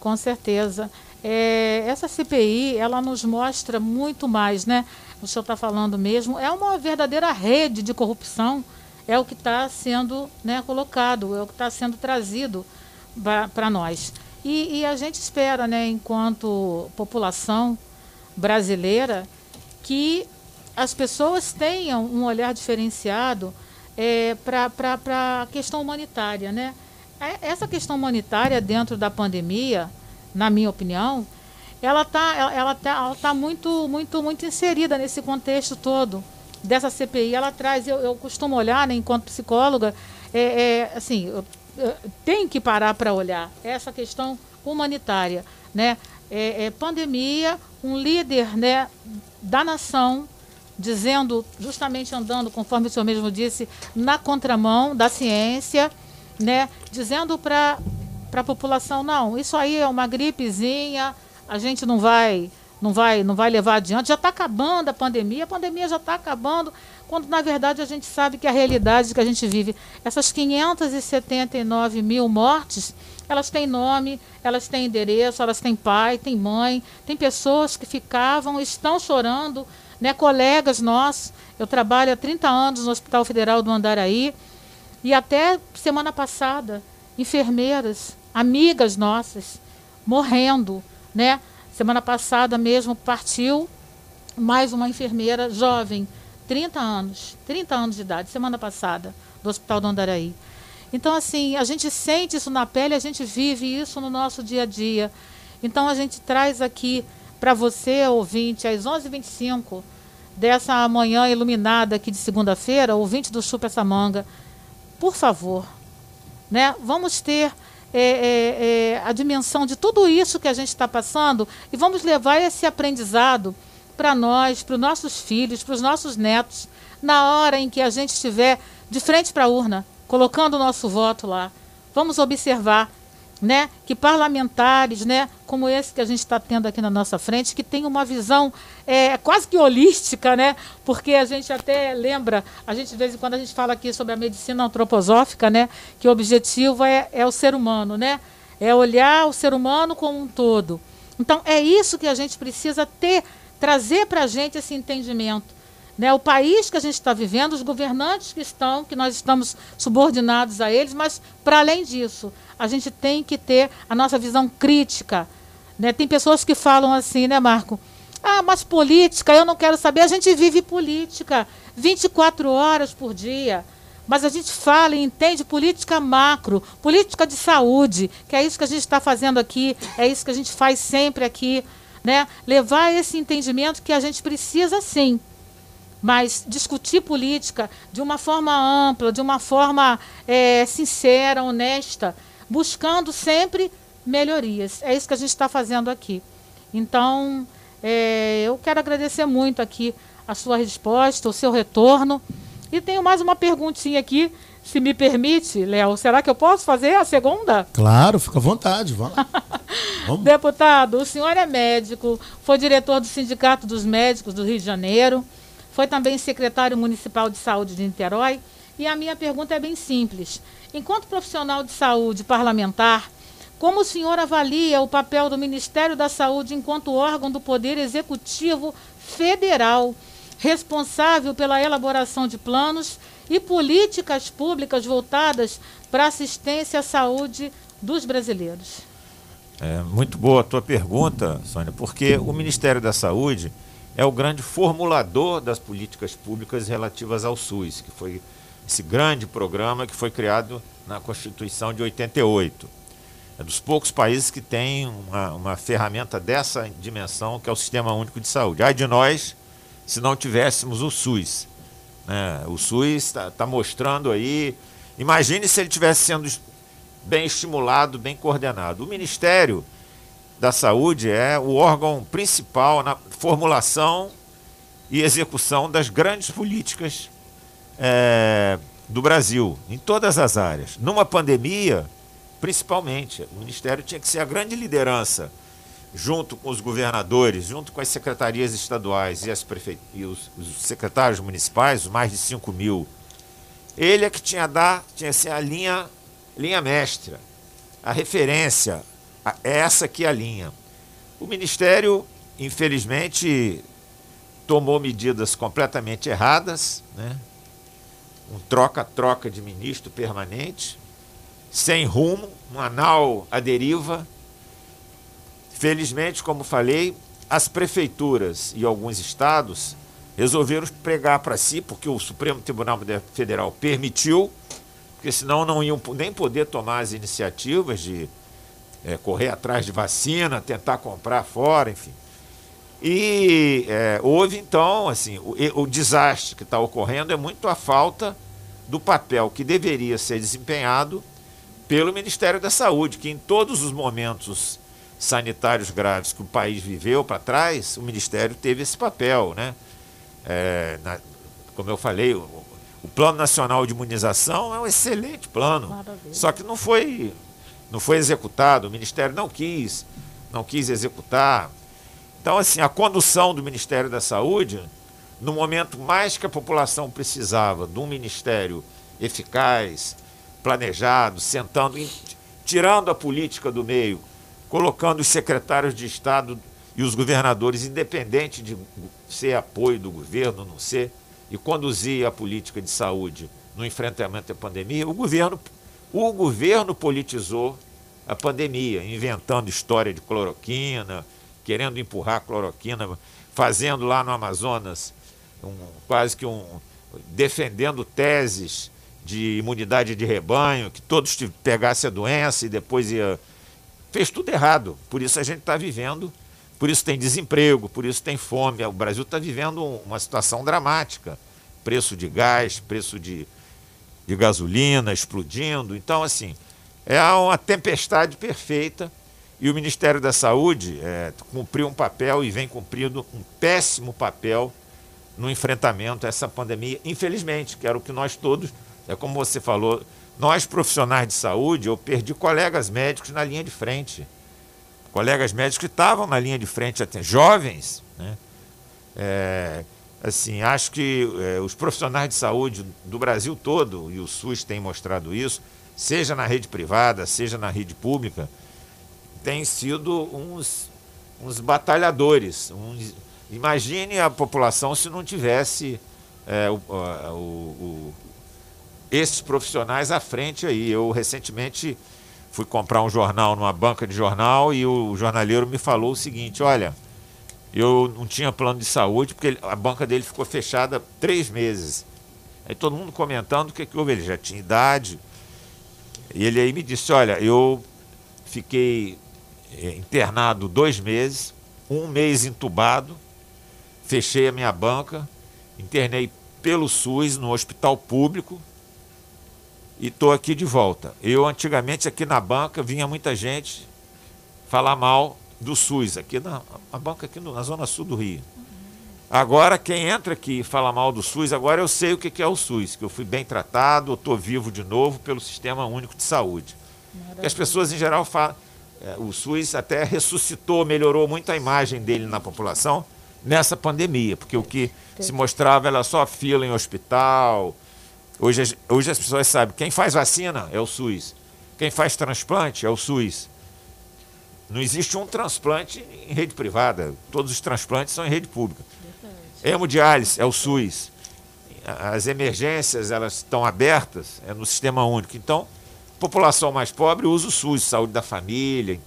Com certeza. É, essa CPI, ela nos mostra muito mais, né? O senhor está falando mesmo, é uma verdadeira rede de corrupção, é o que está sendo né, colocado, é o que está sendo trazido para nós. E, e, a gente espera, né, enquanto população brasileira, que as pessoas tenham um olhar diferenciado é, para a questão humanitária. Né? É, essa questão humanitária dentro da pandemia, na minha opinião, ela está ela, tá, ela tá muito, muito, muito inserida nesse contexto todo dessa CPI. Ela traz, eu, eu costumo olhar, né, enquanto psicóloga, é, é assim, tem que parar para olhar essa questão humanitária, né? É, é, pandemia, um líder, né, da nação dizendo, justamente andando, conforme o senhor mesmo disse, na contramão da ciência, né, dizendo para para a população, não, isso aí é uma gripezinha, a gente não vai, não vai, não vai levar adiante, já está acabando a pandemia, a pandemia já está acabando, quando na verdade a gente sabe que a realidade que a gente vive, essas 579 mil mortes, elas têm nome, elas têm endereço, elas têm pai, têm mãe, tem pessoas que ficavam, estão chorando, né, colegas nossos. Eu trabalho há 30 anos no Hospital Federal do Andaraí e até semana passada, enfermeiras amigas nossas morrendo, né? Semana passada mesmo partiu mais uma enfermeira jovem, 30 anos, 30 anos de idade, semana passada, do Hospital do Andaraí. Então, assim, a gente sente isso na pele, a gente vive isso no nosso dia a dia. Então, a gente traz aqui para você, ouvinte, às 11h25, dessa manhã iluminada aqui de segunda-feira, ouvinte do Chupa essa manga, por favor, né? Vamos ter é, é, é, a dimensão de tudo isso que a gente está passando e vamos levar esse aprendizado para nós, para os nossos filhos, para os nossos netos, na hora em que a gente estiver de frente para a urna, colocando o nosso voto lá. Vamos observar né, que parlamentares, né, como esse que a gente está tendo aqui na nossa frente, que tem uma visão é, quase que holística, né, porque a gente até lembra, a gente de vez em quando a gente fala aqui sobre a medicina antroposófica, né, que o objetivo é, é o ser humano, né, é olhar o ser humano como um todo. Então é isso que a gente precisa ter, trazer para a gente esse entendimento. Né, o país que a gente está vivendo, os governantes que estão, que nós estamos subordinados a eles, mas para além disso, a gente tem que ter a nossa visão crítica. Né? Tem pessoas que falam assim, né, Marco? Ah, mas política, eu não quero saber. A gente vive política 24 horas por dia. Mas a gente fala e entende política macro, política de saúde, que é isso que a gente está fazendo aqui, é isso que a gente faz sempre aqui. Né? Levar esse entendimento que a gente precisa sim mas discutir política de uma forma ampla, de uma forma é, sincera, honesta, buscando sempre melhorias. É isso que a gente está fazendo aqui. Então, é, eu quero agradecer muito aqui a sua resposta, o seu retorno. E tenho mais uma perguntinha aqui, se me permite, Léo. Será que eu posso fazer a segunda? Claro, fica à vontade. Vamos. Vamos. Deputado, o senhor é médico, foi diretor do Sindicato dos Médicos do Rio de Janeiro. Foi também secretário municipal de saúde de Niterói. E a minha pergunta é bem simples. Enquanto profissional de saúde parlamentar, como o senhor avalia o papel do Ministério da Saúde enquanto órgão do Poder Executivo Federal, responsável pela elaboração de planos e políticas públicas voltadas para assistência à saúde dos brasileiros? É muito boa a tua pergunta, Sônia, porque o Ministério da Saúde é o grande formulador das políticas públicas relativas ao SUS, que foi esse grande programa que foi criado na Constituição de 88. É dos poucos países que tem uma, uma ferramenta dessa dimensão, que é o Sistema Único de Saúde. Ai de nós, se não tivéssemos o SUS. Né? O SUS está tá mostrando aí. Imagine se ele tivesse sendo bem estimulado, bem coordenado. O Ministério da Saúde é o órgão principal na formulação e execução das grandes políticas é, do Brasil, em todas as áreas. Numa pandemia, principalmente, o Ministério tinha que ser a grande liderança, junto com os governadores, junto com as secretarias estaduais e, as prefe... e os, os secretários municipais, mais de 5 mil. Ele é que tinha, dar, tinha ser a linha, linha mestra, a referência, essa aqui é a linha. O Ministério, infelizmente, tomou medidas completamente erradas, né? Um troca-troca de ministro permanente, sem rumo, um anal à deriva. Felizmente, como falei, as prefeituras e alguns estados resolveram pregar para si, porque o Supremo Tribunal Federal permitiu, porque senão não iam nem poder tomar as iniciativas de é, correr atrás de vacina, tentar comprar fora, enfim. E é, houve então, assim, o, o desastre que está ocorrendo é muito a falta do papel que deveria ser desempenhado pelo Ministério da Saúde, que em todos os momentos sanitários graves que o país viveu para trás, o Ministério teve esse papel, né? É, na, como eu falei, o, o, Plano Nacional de Imunização é um excelente plano, Maravilha. só que não foi não foi executado, o Ministério não quis, não quis executar. Então, assim, a condução do Ministério da Saúde, no momento mais que a população precisava de um ministério eficaz, planejado, sentando, tirando a política do meio, colocando os secretários de Estado e os governadores, independente de ser apoio do governo, não ser, e conduzir a política de saúde no enfrentamento à pandemia, o governo o governo politizou a pandemia, inventando história de cloroquina, querendo empurrar cloroquina, fazendo lá no Amazonas um, quase que um. defendendo teses de imunidade de rebanho, que todos pegassem a doença e depois ia. Fez tudo errado. Por isso a gente está vivendo Por isso tem desemprego, por isso tem fome. O Brasil está vivendo uma situação dramática. Preço de gás, preço de, de gasolina explodindo. Então, assim, é uma tempestade perfeita e o Ministério da Saúde é, cumpriu um papel e vem cumprindo um péssimo papel no enfrentamento a essa pandemia, infelizmente, que era o que nós todos, é como você falou, nós profissionais de saúde, eu perdi colegas médicos na linha de frente. Colegas médicos que estavam na linha de frente, até jovens, né? É, assim, acho que é, os profissionais de saúde do Brasil todo, e o SUS tem mostrado isso, seja na rede privada, seja na rede pública, têm sido uns, uns batalhadores. Uns, imagine a população se não tivesse é, o, o, o, esses profissionais à frente aí. Eu recentemente fui comprar um jornal numa banca de jornal e o jornaleiro me falou o seguinte: olha, eu não tinha plano de saúde porque a banca dele ficou fechada três meses. Aí todo mundo comentando o que, que houve, ele já tinha idade. E ele aí me disse: olha, eu fiquei internado dois meses, um mês entubado, fechei a minha banca, internei pelo SUS no hospital público e estou aqui de volta. Eu, antigamente, aqui na banca, vinha muita gente falar mal do SUS, aqui na a banca aqui no, na Zona Sul do Rio. Agora, quem entra aqui e fala mal do SUS, agora eu sei o que é o SUS, que eu fui bem tratado, estou vivo de novo pelo Sistema Único de Saúde. Que as pessoas, em geral, falam é, o SUS até ressuscitou, melhorou muito a imagem dele na população nessa pandemia, porque o que se mostrava era só fila em hospital. Hoje, hoje as pessoas sabem, quem faz vacina é o SUS, quem faz transplante é o SUS. Não existe um transplante em rede privada, todos os transplantes são em rede pública. Hemodiálise é o SUS. As emergências elas estão abertas, é no sistema único. Então, população mais pobre usa o SUS, saúde da família.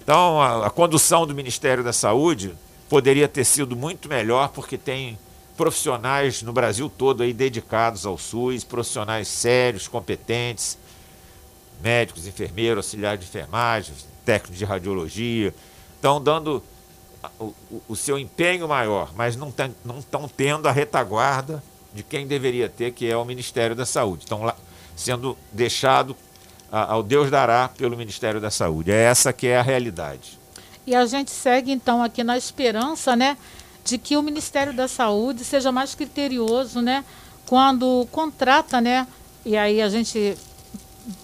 Então, a, a condução do Ministério da Saúde poderia ter sido muito melhor, porque tem profissionais no Brasil todo aí dedicados ao SUS, profissionais sérios, competentes, médicos, enfermeiros, auxiliares de enfermagem, técnicos de radiologia, estão dando o, o, seu empenho maior, mas não estão tendo a retaguarda de quem deveria ter, que é o Ministério da Saúde. Estão lá sendo deixado ao Deus dará pelo Ministério da Saúde. É essa que é a realidade. E a gente segue então aqui na esperança, né, de que o Ministério da Saúde seja mais criterioso, né, quando contrata, né, e aí a gente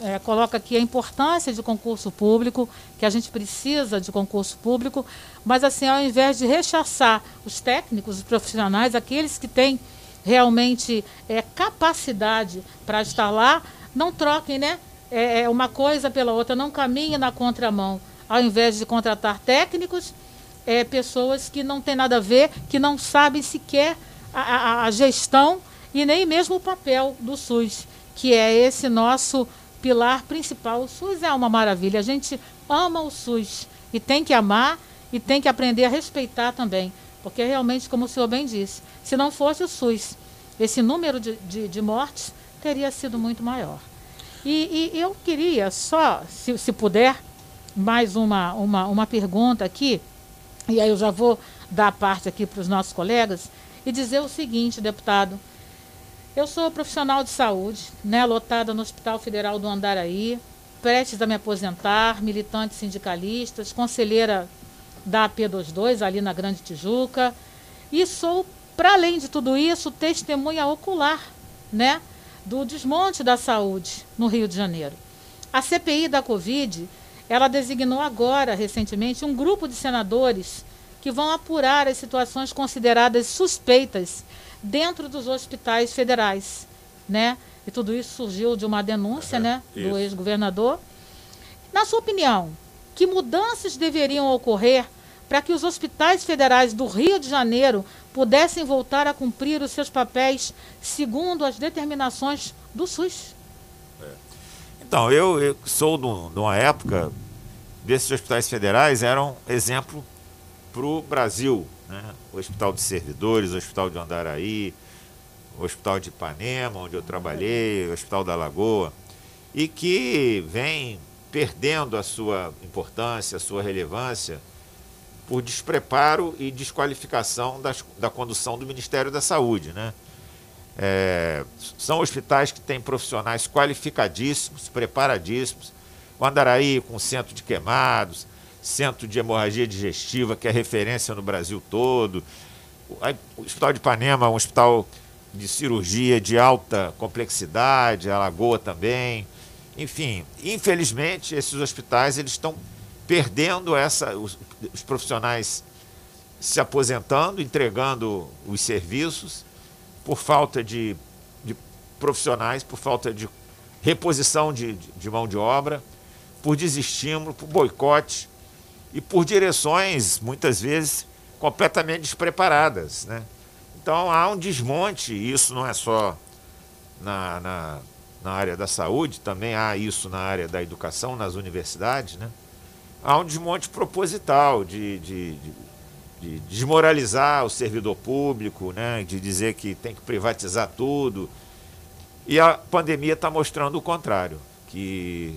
é, coloca aqui a importância de concurso público, que a gente precisa de concurso público, mas assim, ao invés de rechaçar os técnicos, os profissionais, aqueles que têm realmente é, capacidade para estar lá, não troquem, né? É, é, uma coisa pela outra, não caminhe na contramão. Ao invés de contratar técnicos, é, pessoas que não têm nada a ver, que não sabem sequer a, a, a gestão e nem mesmo o papel do SUS, que é esse nosso pilar principal. O SUS é uma maravilha, a gente ama o SUS e tem que amar e tem que aprender a respeitar também, porque realmente, como o senhor bem disse, se não fosse o SUS, esse número de, de, de mortes teria sido muito maior. E, e eu queria só, se, se puder, mais uma, uma, uma pergunta aqui, e aí eu já vou dar parte aqui para os nossos colegas, e dizer o seguinte, deputado. Eu sou profissional de saúde, né, lotada no Hospital Federal do Andaraí, prestes a me aposentar, militante sindicalista, conselheira da AP22 ali na Grande Tijuca, e sou, para além de tudo isso, testemunha ocular, né, do desmonte da saúde no Rio de Janeiro. A CPI da Covid, ela designou agora, recentemente, um grupo de senadores que vão apurar as situações consideradas suspeitas dentro dos hospitais federais, né? E tudo isso surgiu de uma denúncia, é, né, do ex-governador. Na sua opinião, que mudanças deveriam ocorrer para que os hospitais federais do Rio de Janeiro pudessem voltar a cumprir os seus papéis segundo as determinações do SUS. É. Então, eu, eu sou de uma época desses hospitais federais eram exemplo para o Brasil. Né? O Hospital de Servidores, o Hospital de Andaraí, o Hospital de Ipanema, onde eu trabalhei, o Hospital da Lagoa, e que vem perdendo a sua importância, a sua relevância por despreparo e desqualificação das, da condução do Ministério da Saúde. Né? É, são hospitais que têm profissionais qualificadíssimos, preparadíssimos. O Andaraí com centro de queimados, centro de hemorragia digestiva, que é referência no Brasil todo. O Hospital de Ipanema um hospital de cirurgia de alta complexidade, a Lagoa também. Enfim, infelizmente, esses hospitais eles estão perdendo essa, os, os profissionais se aposentando, entregando os serviços por falta de, de profissionais, por falta de reposição de, de, mão de obra, por desestímulo, por boicote e por direções, muitas vezes, completamente despreparadas. Né? Então há um desmonte, e isso não é só na, na, na, área da saúde, também há isso na área da educação, nas universidades. Né? Há um desmonte proposital de, de, de, de desmoralizar o servidor público, né? de dizer que tem que privatizar tudo. E a pandemia está mostrando o contrário, que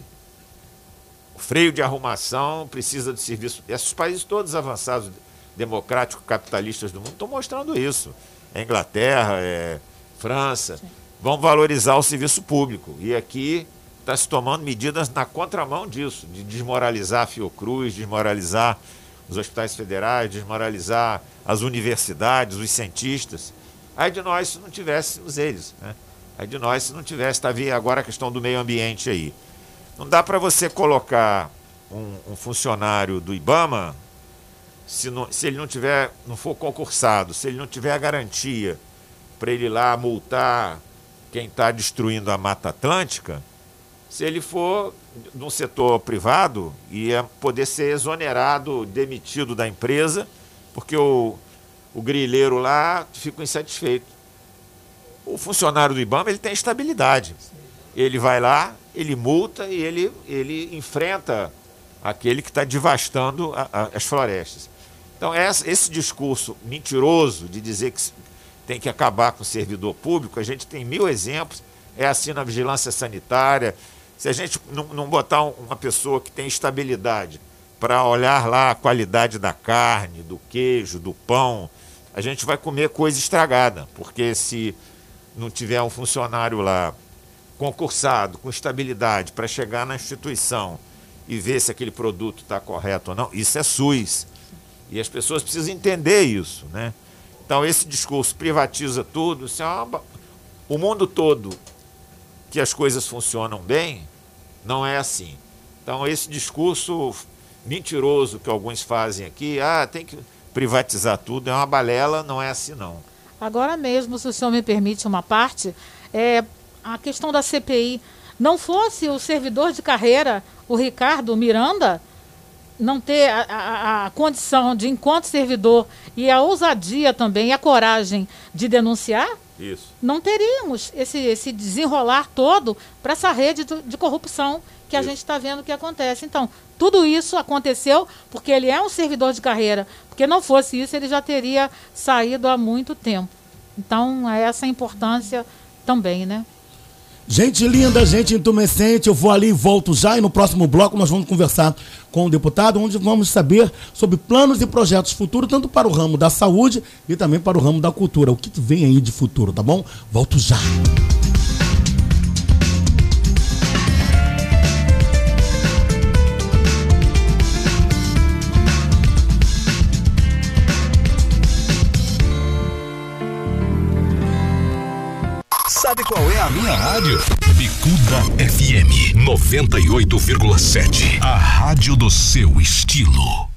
o freio de arrumação precisa de serviço. Esses países todos avançados, democráticos, capitalistas do mundo, estão mostrando isso. É Inglaterra, é França, vão valorizar o serviço público. E aqui está se tomando medidas na contramão disso, de desmoralizar a Fiocruz, desmoralizar os hospitais federais, desmoralizar as universidades, os cientistas. Aí de nós se não tivéssemos eles. Né? Aí de nós se não tivesse, está vendo agora a questão do meio ambiente aí. Não dá para você colocar um, um, funcionário do IBAMA, se, não, se ele não tiver, não for concursado, se ele não tiver a garantia para ele ir lá multar quem está destruindo a Mata Atlântica, se ele for no setor privado, ia poder ser exonerado, demitido da empresa, porque o, o grileiro lá fica insatisfeito. O funcionário do IBAMA ele tem estabilidade. Ele vai lá, ele multa e ele, ele enfrenta aquele que está devastando a, a, as florestas. Então, essa, esse discurso mentiroso de dizer que tem que acabar com o servidor público, a gente tem mil exemplos. É assim na vigilância sanitária. Se a gente não, não botar uma pessoa que tem estabilidade para olhar lá a qualidade da carne, do queijo, do pão, a gente vai comer coisa estragada. Porque se não tiver um funcionário lá concursado, com estabilidade, para chegar na instituição e ver se aquele produto está correto ou não, isso é SUS. E as pessoas precisam entender isso. Né? Então, esse discurso privatiza tudo. Isso é uma... O mundo todo que as coisas funcionam bem, não é assim. Então, esse discurso mentiroso que alguns fazem aqui, ah, tem que privatizar tudo, é uma balela, não é assim não. Agora mesmo, se o senhor me permite uma parte, é, a questão da CPI não fosse o servidor de carreira, o Ricardo Miranda, não ter a, a, a, condição de, enquanto servidor, e a ousadia também, e a coragem de denunciar, Isso. não teríamos esse, esse desenrolar todo para essa rede de, de corrupção que a gente está vendo que acontece. Então, tudo isso aconteceu porque ele é um servidor de carreira. Porque não fosse isso, ele já teria saído há muito tempo. Então, é essa a importância também, né? Gente linda, gente entumescente, eu vou ali e volto já e no próximo bloco nós vamos conversar com o deputado, onde vamos saber sobre planos e projetos futuros, tanto para o ramo da saúde e também para o ramo da cultura. O que vem aí de futuro, tá bom? Volto já. Sabe qual é a minha rádio? Bicuda FM 98,7. A rádio do seu estilo.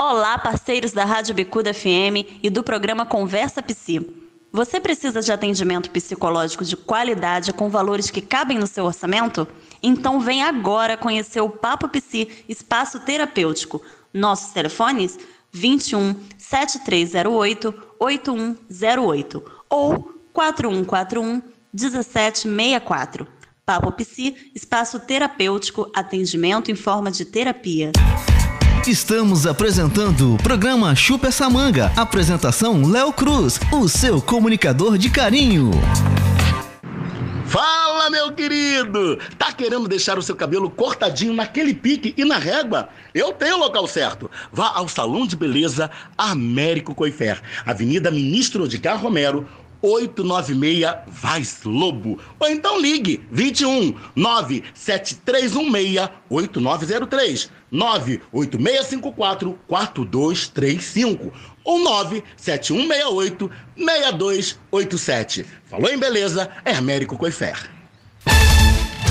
Olá, parceiros da Rádio Bicuda FM e do programa Conversa Psi. Você precisa de atendimento psicológico de qualidade com valores que cabem no seu orçamento? Então vem agora conhecer o Papo Psi Espaço Terapêutico. Nossos telefones 21 7308 8108 ou 4141 1764. Papo Psi, espaço terapêutico, atendimento em forma de terapia. Estamos apresentando o programa Chupa essa manga. Apresentação Léo Cruz, o seu comunicador de carinho. Fala meu querido! Tá querendo deixar o seu cabelo cortadinho naquele pique e na régua? Eu tenho o local certo. Vá ao Salão de Beleza Américo Coifer, Avenida Ministro Edgar Romero, 896 Vaz Lobo. Ou então ligue 21 97316 8903 98654 4235 ou 97168 6287. Falou em beleza? Américo Coifer.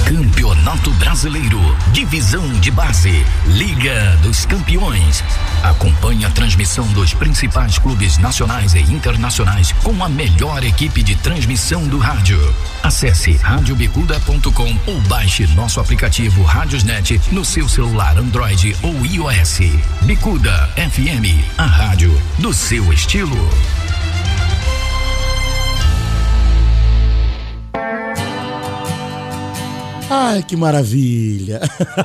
Campeonato Brasileiro, Divisão de Base, Liga dos Campeões. Acompanhe a transmissão dos principais clubes nacionais e internacionais com a melhor equipe de transmissão do rádio. Acesse radiobicuda.com ou baixe nosso aplicativo Radiosnet no seu celular Android ou iOS. Bicuda FM, a rádio do seu estilo. Ai, que maravilha!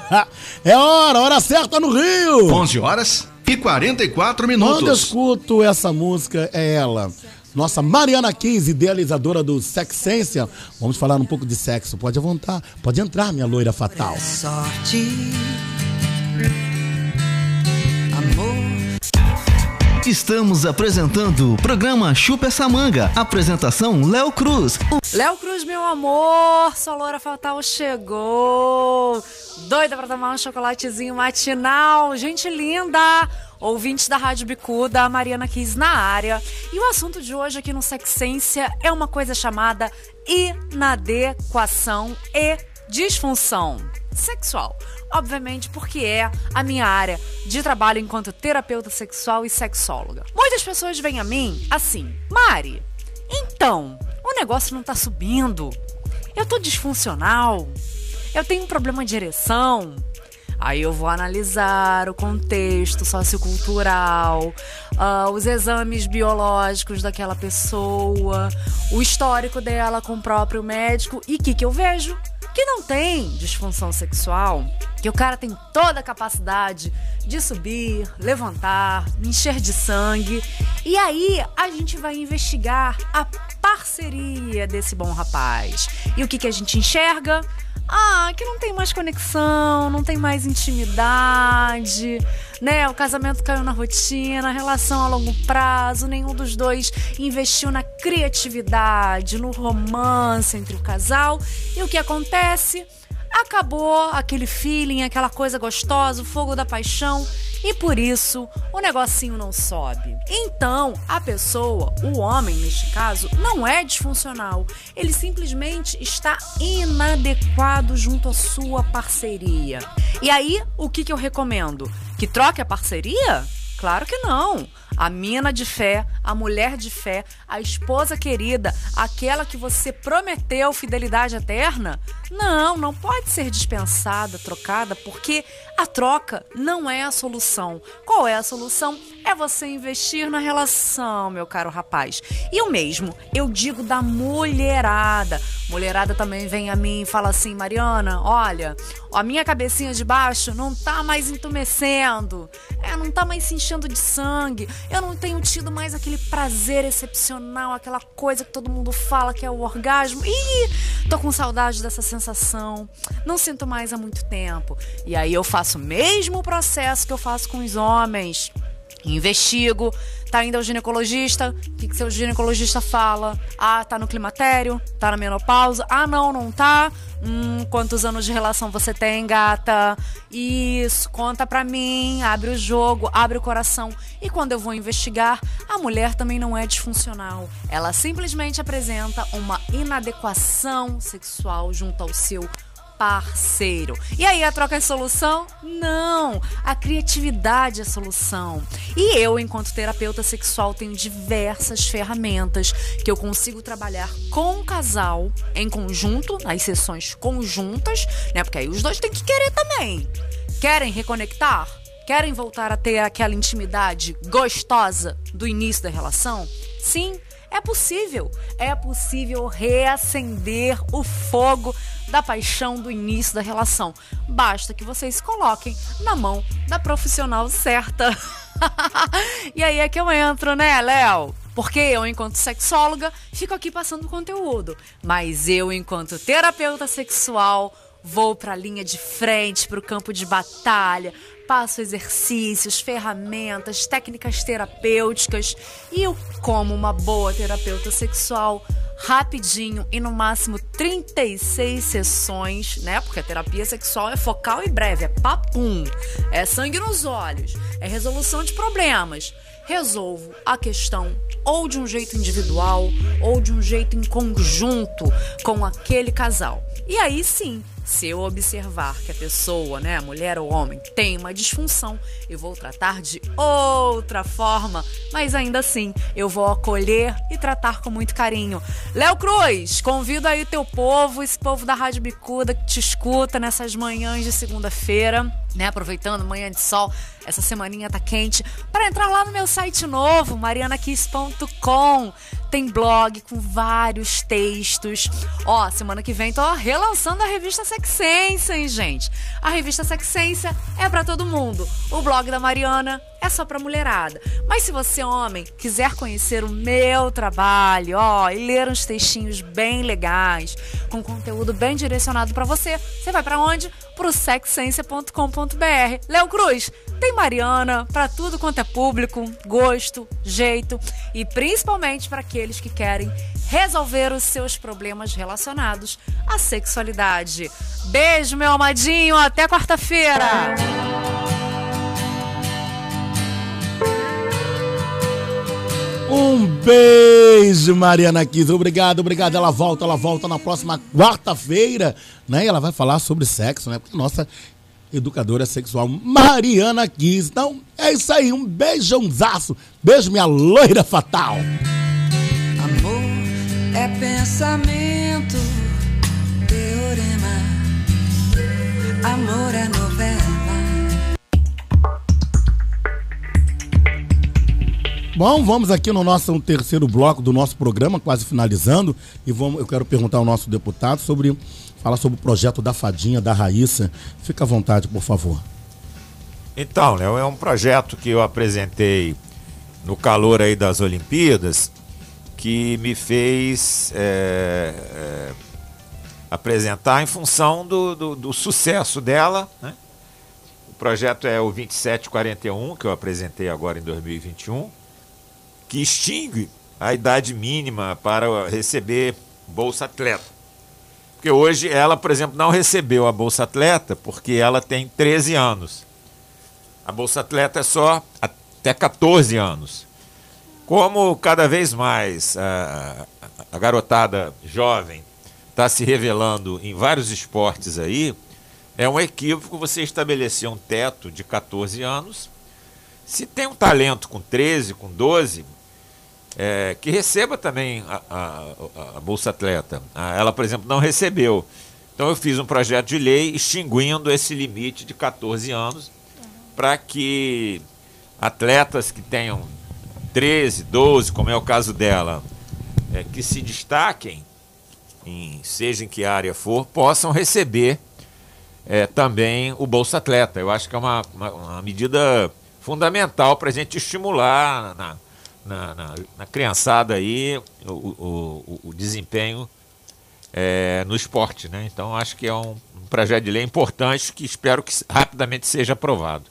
é hora, hora certa no Rio! 11 horas e 44 minutos. Quando eu escuto essa música, é ela. Nossa Mariana 15, idealizadora do Sexência. Vamos falar um pouco de sexo. Pode à vontade. Pode entrar, minha loira fatal. Sorte. Estamos apresentando o programa Chupa essa manga. Apresentação Léo Cruz. Léo Cruz, meu amor, sua loura fatal chegou. Doida pra tomar um chocolatezinho matinal. Gente linda! Ouvintes da Rádio Bicuda, Mariana quis na área. E o assunto de hoje aqui no Sexência é uma coisa chamada inadequação e disfunção sexual. Obviamente, porque é a minha área de trabalho enquanto terapeuta sexual e sexóloga. Muitas pessoas vêm a mim assim: Mari, então, o negócio não tá subindo. Eu tô disfuncional. Eu tenho um problema de ereção. Aí eu vou analisar o contexto sociocultural, uh, os exames biológicos daquela pessoa, o histórico dela com o próprio médico e o que, que eu vejo? Que não tem disfunção sexual, que o cara tem toda a capacidade de subir, levantar, encher de sangue. E aí a gente vai investigar a parceria desse bom rapaz. E o que, que a gente enxerga? Ah, que não tem mais conexão, não tem mais intimidade, né? O casamento caiu na rotina, a relação a longo prazo, nenhum dos dois investiu na criatividade, no romance entre o casal. E o que acontece? Acabou aquele feeling, aquela coisa gostosa, o fogo da paixão e por isso o negocinho não sobe. Então, a pessoa, o homem neste caso, não é disfuncional. Ele simplesmente está inadequado junto à sua parceria. E aí, o que, que eu recomendo? Que troque a parceria? Claro que não. A mina de fé, a mulher de fé, a esposa querida, aquela que você prometeu fidelidade eterna, não, não pode ser dispensada, trocada, porque a troca não é a solução. Qual é a solução? É você investir na relação, meu caro rapaz. E o mesmo, eu digo da mulherada. Mulherada também vem a mim e fala assim: Mariana, olha, a minha cabecinha de baixo não tá mais entumecendo, é, não tá mais se enchendo de sangue, eu não tenho tido mais aquele prazer excepcional, aquela coisa que todo mundo fala que é o orgasmo. Ih, tô com saudade dessa sensação, não sinto mais há muito tempo. E aí eu faço o mesmo processo que eu faço com os homens. Investigo, tá indo ao ginecologista, o que, que seu ginecologista fala? Ah, tá no climatério, tá na menopausa. Ah, não, não tá. Hum, quantos anos de relação você tem, gata? Isso, conta pra mim, abre o jogo, abre o coração. E quando eu vou investigar, a mulher também não é disfuncional. Ela simplesmente apresenta uma inadequação sexual junto ao seu parceiro. E aí a troca é solução? Não, a criatividade é solução. E eu, enquanto terapeuta sexual, tenho diversas ferramentas que eu consigo trabalhar com o casal em conjunto, nas sessões conjuntas, né? Porque aí os dois têm que querer também. Querem reconectar? Querem voltar a ter aquela intimidade gostosa do início da relação? Sim, é possível. É possível reacender o fogo da paixão do início da relação. Basta que vocês coloquem na mão da profissional certa. e aí é que eu entro, né, Léo? Porque eu, enquanto sexóloga, fico aqui passando conteúdo. Mas eu, enquanto terapeuta sexual, vou para a linha de frente, para o campo de batalha, passo exercícios, ferramentas, técnicas terapêuticas e eu, como uma boa terapeuta sexual, rapidinho e no máximo 36 sessões, né? Porque a terapia sexual é focal e breve, é papum, é sangue nos olhos, é resolução de problemas. Resolvo a questão ou de um jeito individual ou de um jeito em conjunto com aquele casal. E aí sim, se eu observar que a pessoa, né, mulher ou homem, tem uma disfunção, eu vou tratar de outra forma, mas ainda assim eu vou acolher e tratar com muito carinho. Léo Cruz, convido aí teu povo, esse povo da Rádio Bicuda que te escuta nessas manhãs de segunda-feira, né, aproveitando manhã de sol, essa semaninha tá quente, para entrar lá no meu site novo, marianakiss.com. Tem blog com vários textos. Ó, semana que vem tô relançando a revista Sexência, hein, gente? A revista Sexência é para todo mundo. O blog da Mariana é só pra mulherada. Mas se você, homem, quiser conhecer o meu trabalho, ó, e ler uns textinhos bem legais, com conteúdo bem direcionado para você, você vai para onde? Pro sexcência.com.br. Léo Cruz, tem Mariana para tudo quanto é público, gosto, jeito e principalmente para aqueles que querem resolver os seus problemas relacionados à sexualidade. Beijo, meu amadinho, até quarta-feira. Um beijo, Mariana Kiss. Obrigado, obrigado. Ela volta, ela volta na próxima quarta-feira, né? E ela vai falar sobre sexo, né? Porque nossa educadora sexual Mariana Kiss. Então, é isso aí. Um beijãozaço. Beijo, minha loira fatal. Amor é pensamento, Bom, vamos aqui no nosso terceiro bloco do nosso programa, quase finalizando, e vamos, eu quero perguntar ao nosso deputado sobre falar sobre o projeto da Fadinha, da Raíssa. Fica à vontade, por favor. Então, Léo, é um projeto que eu apresentei no calor aí das Olimpíadas, que me fez é, é, apresentar em função do, do, do sucesso dela. Né? O projeto é o 2741, que eu apresentei agora em 2021 que extingue a idade mínima para receber Bolsa Atleta. Porque hoje ela, por exemplo, não recebeu a Bolsa Atleta porque ela tem 13 anos. A Bolsa Atleta é só até 14 anos. Como cada vez mais a, a garotada jovem está se revelando em vários esportes aí, é um equívoco você estabelecer um teto de 14 anos. Se tem um talento com 13, com 12, é, que receba também a, a, a Bolsa Atleta. ela, por exemplo, não recebeu. Então eu fiz um projeto de lei extinguindo esse limite de 14 anos para que atletas que tenham 13, 12, como é o caso dela, é, que se destaquem, em, seja em que área for, possam receber é, também o Bolsa Atleta. Eu acho que é uma, uma, uma medida fundamental para a gente estimular na, na, na, na criançada aí o, o, o desempenho é, no esporte, né? Então acho que é um, um projeto de lei importante que espero que rapidamente seja aprovado.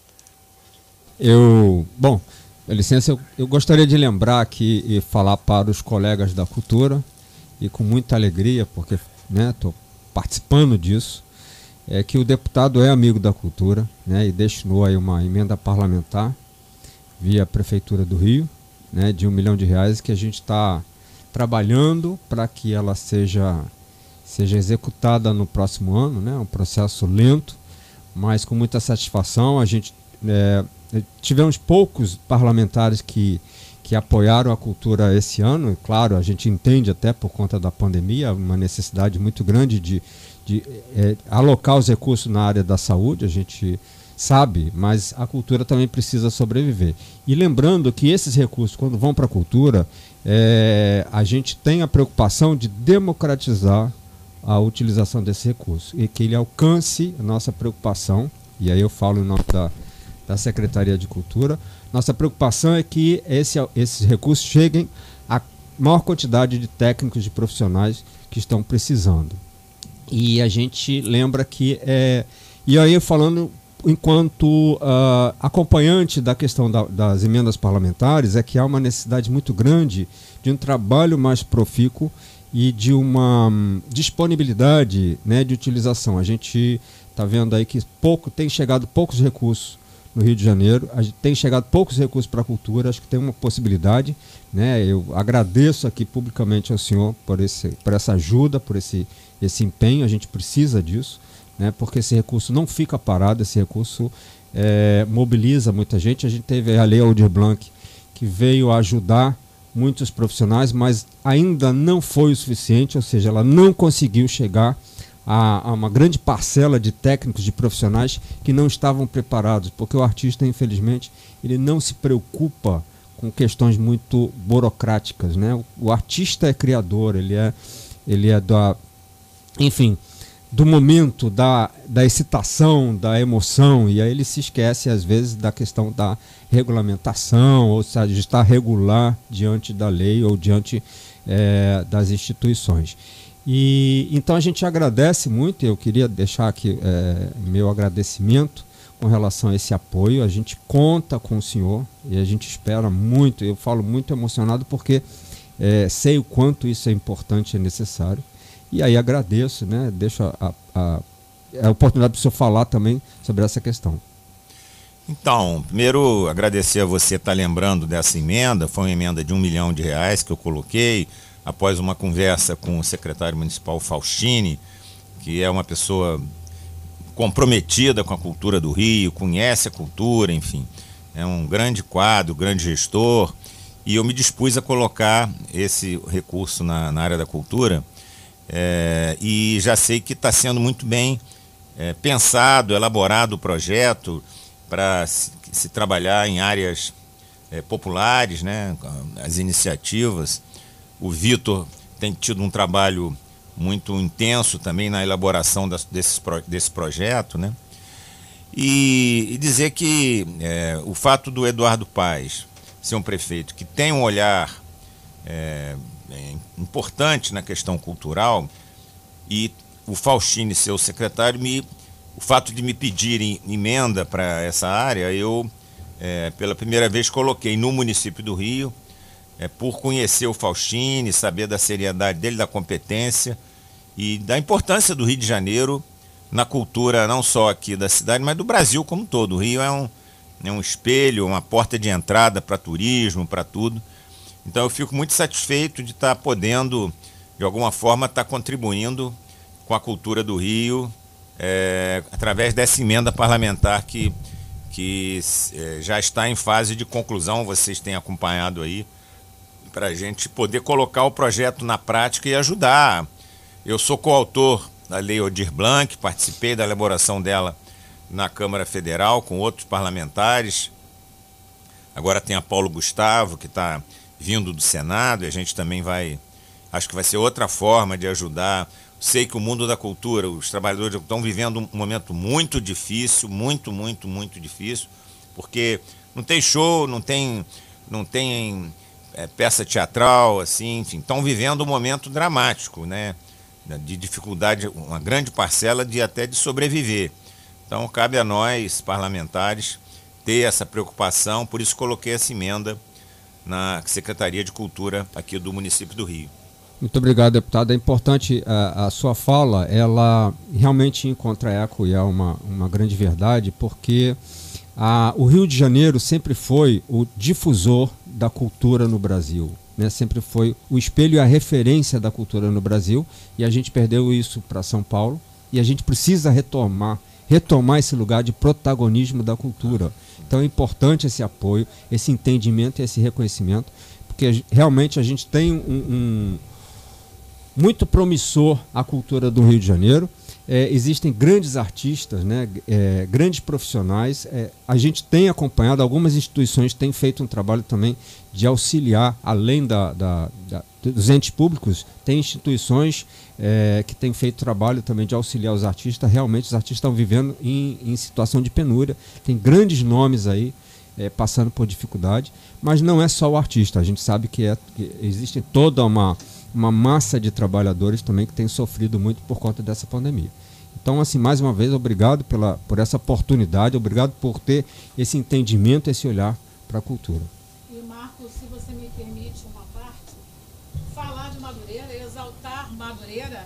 Eu, bom, licença, eu, eu gostaria de lembrar aqui e falar para os colegas da cultura e com muita alegria, porque estou né, participando disso, é que o deputado é amigo da cultura né, e destinou aí uma emenda parlamentar via Prefeitura do Rio né, de um milhão de reais que a gente está trabalhando para que ela seja, seja executada no próximo ano, né, um processo lento, mas com muita satisfação. A gente é, tivemos poucos parlamentares que, que apoiaram a cultura esse ano, e claro, a gente entende até por conta da pandemia uma necessidade muito grande de, de é, alocar os recursos na área da saúde. A gente sabe, mas a cultura também precisa sobreviver. E lembrando que esses recursos, quando vão para a cultura, é, a gente tem a preocupação de democratizar a utilização desse recurso e que ele alcance a nossa preocupação, e aí eu falo em nome da, da Secretaria de Cultura, nossa preocupação é que esse, esses recursos cheguem maior quantidade de técnicos e profissionais que estão precisando. E a gente lembra que é. E aí, falando enquanto uh, acompanhante da questão da, das emendas parlamentares, é que há uma necessidade muito grande de um trabalho mais profícuo e de uma um, disponibilidade né, de utilização. A gente está vendo aí que pouco tem chegado poucos recursos no Rio de Janeiro, a gente tem chegado poucos recursos para a cultura, acho que tem uma possibilidade. Né? Eu agradeço aqui publicamente ao senhor por, esse, por essa ajuda, por esse, esse empenho, a gente precisa disso, né? porque esse recurso não fica parado, esse recurso é, mobiliza muita gente. A gente teve a Lei Aldir Blanc, que veio ajudar muitos profissionais, mas ainda não foi o suficiente, ou seja, ela não conseguiu chegar a, a, uma grande parcela de técnicos, de profissionais que não estavam preparados, porque o artista, infelizmente, ele não se preocupa com questões muito burocráticas, né? O, o artista é criador, ele é, ele é da, enfim, do momento da, da excitação, da emoção, e aí ele se esquece às vezes da questão da regulamentação, ou seja, de estar regular diante da lei ou diante é, das instituições. E então a gente agradece muito, eu queria deixar aqui é, meu agradecimento com relação a esse apoio. A gente conta com o senhor e a gente espera muito. Eu falo muito emocionado porque é, sei o quanto isso é importante e necessário. E aí agradeço, né? Deixo a, a, a oportunidade para o senhor falar também sobre essa questão. Então, primeiro agradecer a você estar lembrando dessa emenda. Foi uma emenda de um milhão de reais que eu coloquei após uma conversa com o secretário municipal Faustini, que é uma pessoa comprometida com a cultura do Rio, conhece a cultura, enfim. É um grande quadro, grande gestor. E eu me dispus a colocar esse recurso na, na área da cultura é, e já sei que está sendo muito bem é, pensado, elaborado o projeto para se, se, trabalhar em áreas é, populares, né, as iniciativas. O Vitor tem tido um trabalho muito intenso também na elaboração das, desse, desse projeto, né? E, e dizer que é, o fato do Eduardo Paes ser um prefeito que tem um olhar é, importante na questão cultural e o Faustini ser o secretário, me, o fato de me pedirem emenda para essa área, eu, é, pela primeira vez, coloquei no município do Rio, é, por conhecer o Faustini, saber da seriedade dele, da competência e da importância do Rio de Janeiro na cultura, não só aqui da cidade, mas do Brasil como um todo. O Rio é um, é um espelho, uma porta de entrada para turismo, para tudo. Então eu fico muito satisfeito de estar tá podendo, de alguma forma, estar tá contribuindo com a cultura do Rio é, através dessa emenda parlamentar que, que é, já está em fase de conclusão, vocês têm acompanhado aí, para a gente poder colocar o projeto na prática e ajudar. Eu sou coautor da Lei Odir Blanc, participei da elaboração dela na Câmara Federal com outros parlamentares. Agora tem a Paulo Gustavo, que está vindo do Senado, e a gente também vai. Acho que vai ser outra forma de ajudar. Sei que o mundo da cultura, os trabalhadores estão vivendo um momento muito difícil, muito, muito, muito difícil, porque não tem show, não tem, não tem é, peça teatral, assim, enfim, estão vivendo um momento dramático, né? De dificuldade, uma grande parcela de até de sobreviver. Então cabe a nós, parlamentares, ter essa preocupação, por isso coloquei essa emenda na Secretaria de Cultura aqui do município do Rio. Muito obrigado, deputado. É importante a, a sua fala, ela realmente encontra eco e é uma, uma grande verdade, porque a, o Rio de Janeiro sempre foi o difusor da cultura no Brasil. Né? Sempre foi o espelho e a referência da cultura no Brasil, e a gente perdeu isso para São Paulo, e a gente precisa retomar, retomar esse lugar de protagonismo da cultura. Então é importante esse apoio, esse entendimento e esse reconhecimento, porque realmente a gente tem um, um muito promissor a cultura do Rio de Janeiro. É, existem grandes artistas, né, é, grandes profissionais. É, a gente tem acompanhado, algumas instituições têm feito um trabalho também de auxiliar, além da, da, da dos entes públicos, tem instituições é, que têm feito trabalho também de auxiliar os artistas. Realmente, os artistas estão vivendo em, em situação de penúria. Tem grandes nomes aí é, passando por dificuldade, mas não é só o artista, a gente sabe que, é, que existe toda uma, uma massa de trabalhadores também que tem sofrido muito por conta dessa pandemia. Então, assim, mais uma vez, obrigado pela, por essa oportunidade, obrigado por ter esse entendimento, esse olhar para a cultura. E Marcos, se você me permite uma parte, falar de Madureira, exaltar Madureira,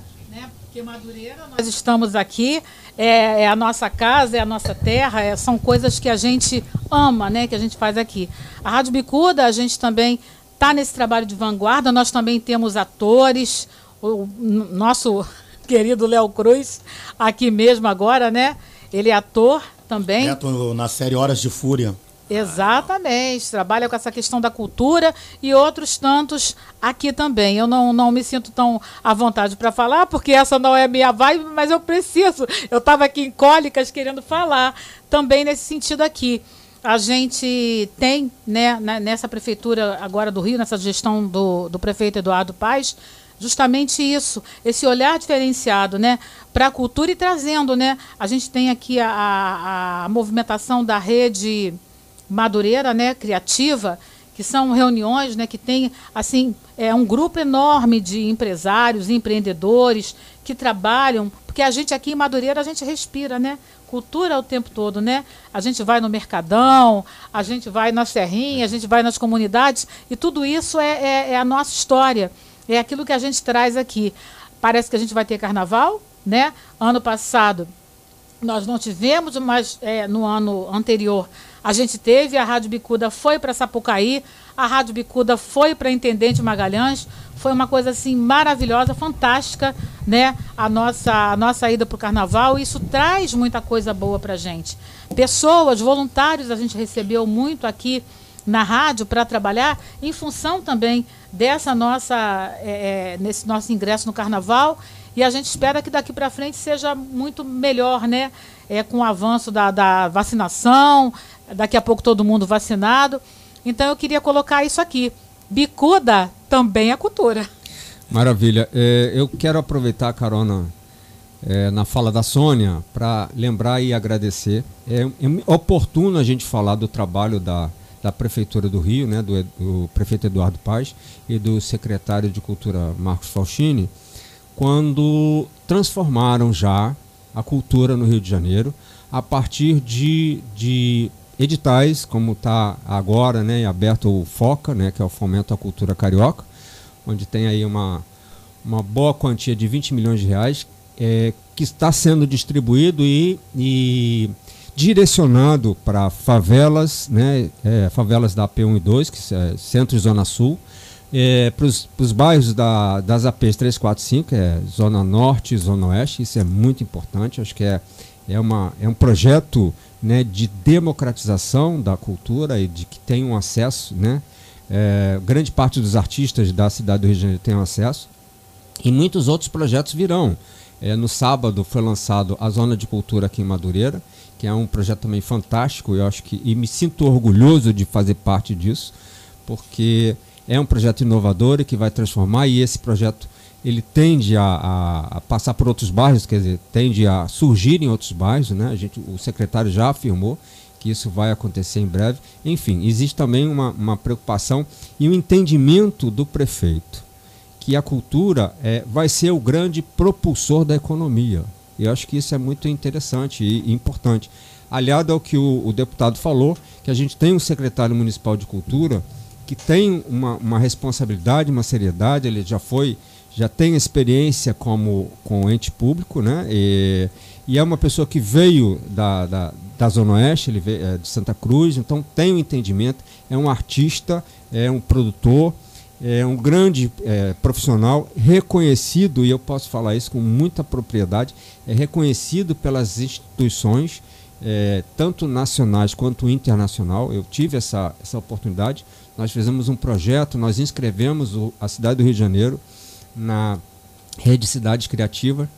Porque Madureira, nós estamos aqui, é, é a nossa casa, é a nossa terra, é, são coisas que a gente ama, né? Que a gente faz aqui. A Rádio Bicuda, a gente também está nesse trabalho de vanguarda, nós também temos atores, o, o nosso querido Léo Cruz, aqui mesmo agora, né? Ele é ator também. Neto na série Horas de Fúria. Exatamente, trabalha com essa questão da cultura e outros tantos aqui também. Eu não, não me sinto tão à vontade para falar, porque essa não é minha vibe, mas eu preciso. Eu estava aqui em cólicas querendo falar também nesse sentido aqui. A gente tem, né, nessa prefeitura agora do Rio, nessa gestão do, do prefeito Eduardo Paes, justamente isso, esse olhar diferenciado, né, para a cultura e trazendo, né, a gente tem aqui a, a, a movimentação da rede Madureira, né, criativa, que são reuniões, né, que tem assim é um grupo enorme de empresários, empreendedores que trabalham, porque a gente aqui em Madureira a gente respira, né, cultura o tempo todo, né? A gente vai no mercadão, a gente vai na serrinha, a gente vai nas comunidades e tudo isso é, é, é a nossa história. É aquilo que a gente traz aqui. Parece que a gente vai ter carnaval, né? Ano passado nós não tivemos, mas é, no ano anterior a gente teve. A Rádio Bicuda foi para Sapucaí, a Rádio Bicuda foi para Intendente Magalhães. Foi uma coisa assim maravilhosa, fantástica, né? A nossa, a nossa ida para o carnaval. Isso traz muita coisa boa para gente. Pessoas, voluntários, a gente recebeu muito aqui na rádio para trabalhar em função também dessa nossa é, é, nesse nosso ingresso no carnaval e a gente espera que daqui para frente seja muito melhor, né? É, com o avanço da, da vacinação, daqui a pouco todo mundo vacinado. Então eu queria colocar isso aqui. Bicuda também é cultura. Maravilha. É, eu quero aproveitar carona é, na fala da Sônia para lembrar e agradecer. É, é, oportuno a gente falar do trabalho da, da Prefeitura do Rio, né, do, do prefeito Eduardo Paz e do secretário de Cultura Marcos Faustini, quando transformaram já a cultura no Rio de Janeiro a partir de, de editais, como está agora né, aberto o FOCA, né, que é o Fomento à Cultura Carioca, onde tem aí uma, uma boa quantia de 20 milhões de reais é, que está sendo distribuído e, e direcionado para favelas, né, é, favelas da P1 e 2, que é Centro e Zona Sul, é, para os bairros da, das APs 3, 4, 5, é Zona Norte e Zona Oeste, isso é muito importante, acho que é, é, uma, é um projeto né, de democratização da cultura e de que tenham acesso, né, é, grande parte dos artistas da cidade do Rio de Janeiro tem acesso, e muitos outros projetos virão. É, no sábado foi lançado a Zona de Cultura aqui em Madureira, que é um projeto também fantástico, eu acho que, e me sinto orgulhoso de fazer parte disso, porque é um projeto inovador e que vai transformar e esse projeto ele tende a, a, a, passar por outros bairros, quer dizer, tende a surgir em outros bairros, né? A gente, o secretário já afirmou que isso vai acontecer em breve. Enfim, existe também uma, uma preocupação e um entendimento do prefeito que a cultura é, vai ser o grande propulsor da economia. Eu acho que isso é muito interessante e, e importante. Aliado ao que o, o deputado falou, que a gente tem um secretário municipal de cultura que tem uma, uma responsabilidade, uma seriedade, ele já foi, já tem experiência como com ente público, né? E, e é uma pessoa que veio da, da, da Zona Oeste, ele veio é, de Santa Cruz, então tem um entendimento, é um artista, é um produtor, é um grande é, profissional, reconhecido, e eu posso falar isso com muita propriedade, é reconhecido pelas instituições, é, tanto nacionais quanto internacional. Eu tive essa, essa oportunidade nós fizemos um projeto, nós inscrevemos o, a cidade do Rio de Janeiro na rede Cidades Criativa,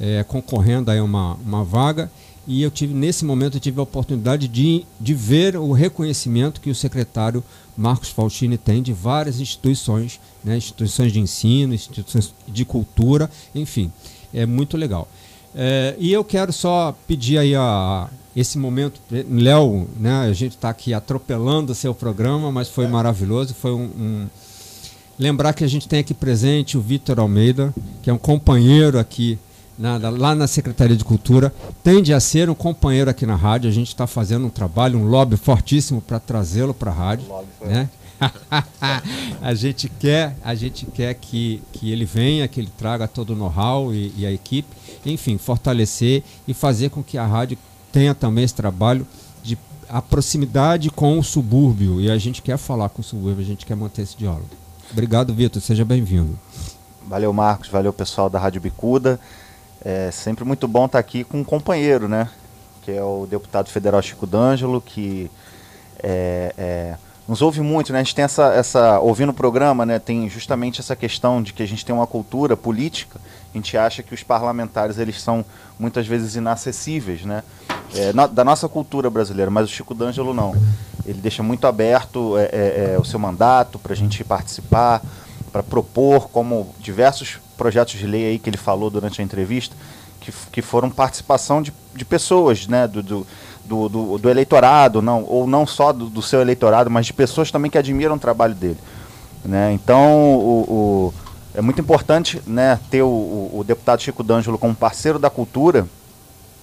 é, concorrendo a uma, uma vaga, e eu tive, nesse momento, eu tive a oportunidade de, de ver o reconhecimento que o secretário Marcos Faustini tem de várias instituições, né, instituições de ensino, instituições de cultura, enfim, é muito legal. É, e eu quero só pedir aí a, esse momento, Léo, né, a gente está aqui atropelando o seu programa, mas foi maravilhoso, foi um, um lembrar que a gente tem aqui presente o Vitor Almeida, que é um companheiro aqui na, lá na Secretaria de Cultura, tende a ser um companheiro aqui na rádio. A gente está fazendo um trabalho, um lobby fortíssimo para trazê-lo para a rádio. Né? a gente quer, a gente quer que, que ele venha, que ele traga todo o know-how e, e a equipe, enfim, fortalecer e fazer com que a rádio tenha também esse trabalho de a proximidade com o subúrbio e a gente quer falar com o subúrbio, a gente quer manter esse diálogo. Obrigado, Vitor, seja bem-vindo. Valeu, Marcos, valeu pessoal da Rádio Bicuda. É sempre muito bom estar aqui com um companheiro, né? Que é o deputado federal Chico D'Angelo, que é, é, nos ouve muito, né? A gente tem essa, essa. Ouvindo o programa, né? Tem justamente essa questão de que a gente tem uma cultura política. A gente acha que os parlamentares eles são muitas vezes inacessíveis, né? É, na, da nossa cultura brasileira, mas o Chico D'Angelo não. Ele deixa muito aberto é, é, é o seu mandato para a gente participar, para propor, como diversos projetos de lei aí que ele falou durante a entrevista, que, que foram participação de, de pessoas, né? do, do do, do, do, eleitorado, não, ou não só do, do, seu eleitorado, mas de pessoas também que admiram o trabalho dele. Né? Então, o, o é muito importante né, ter o, o, deputado Chico D'Angelo como parceiro da cultura,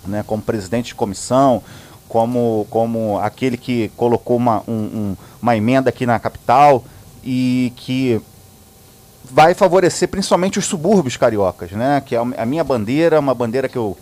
né, como presidente de comissão, como, como aquele que colocou uma, um, um, uma emenda aqui na capital e que vai favorecer principalmente os subúrbios cariocas, né, que é a minha bandeira, uma bandeira que eu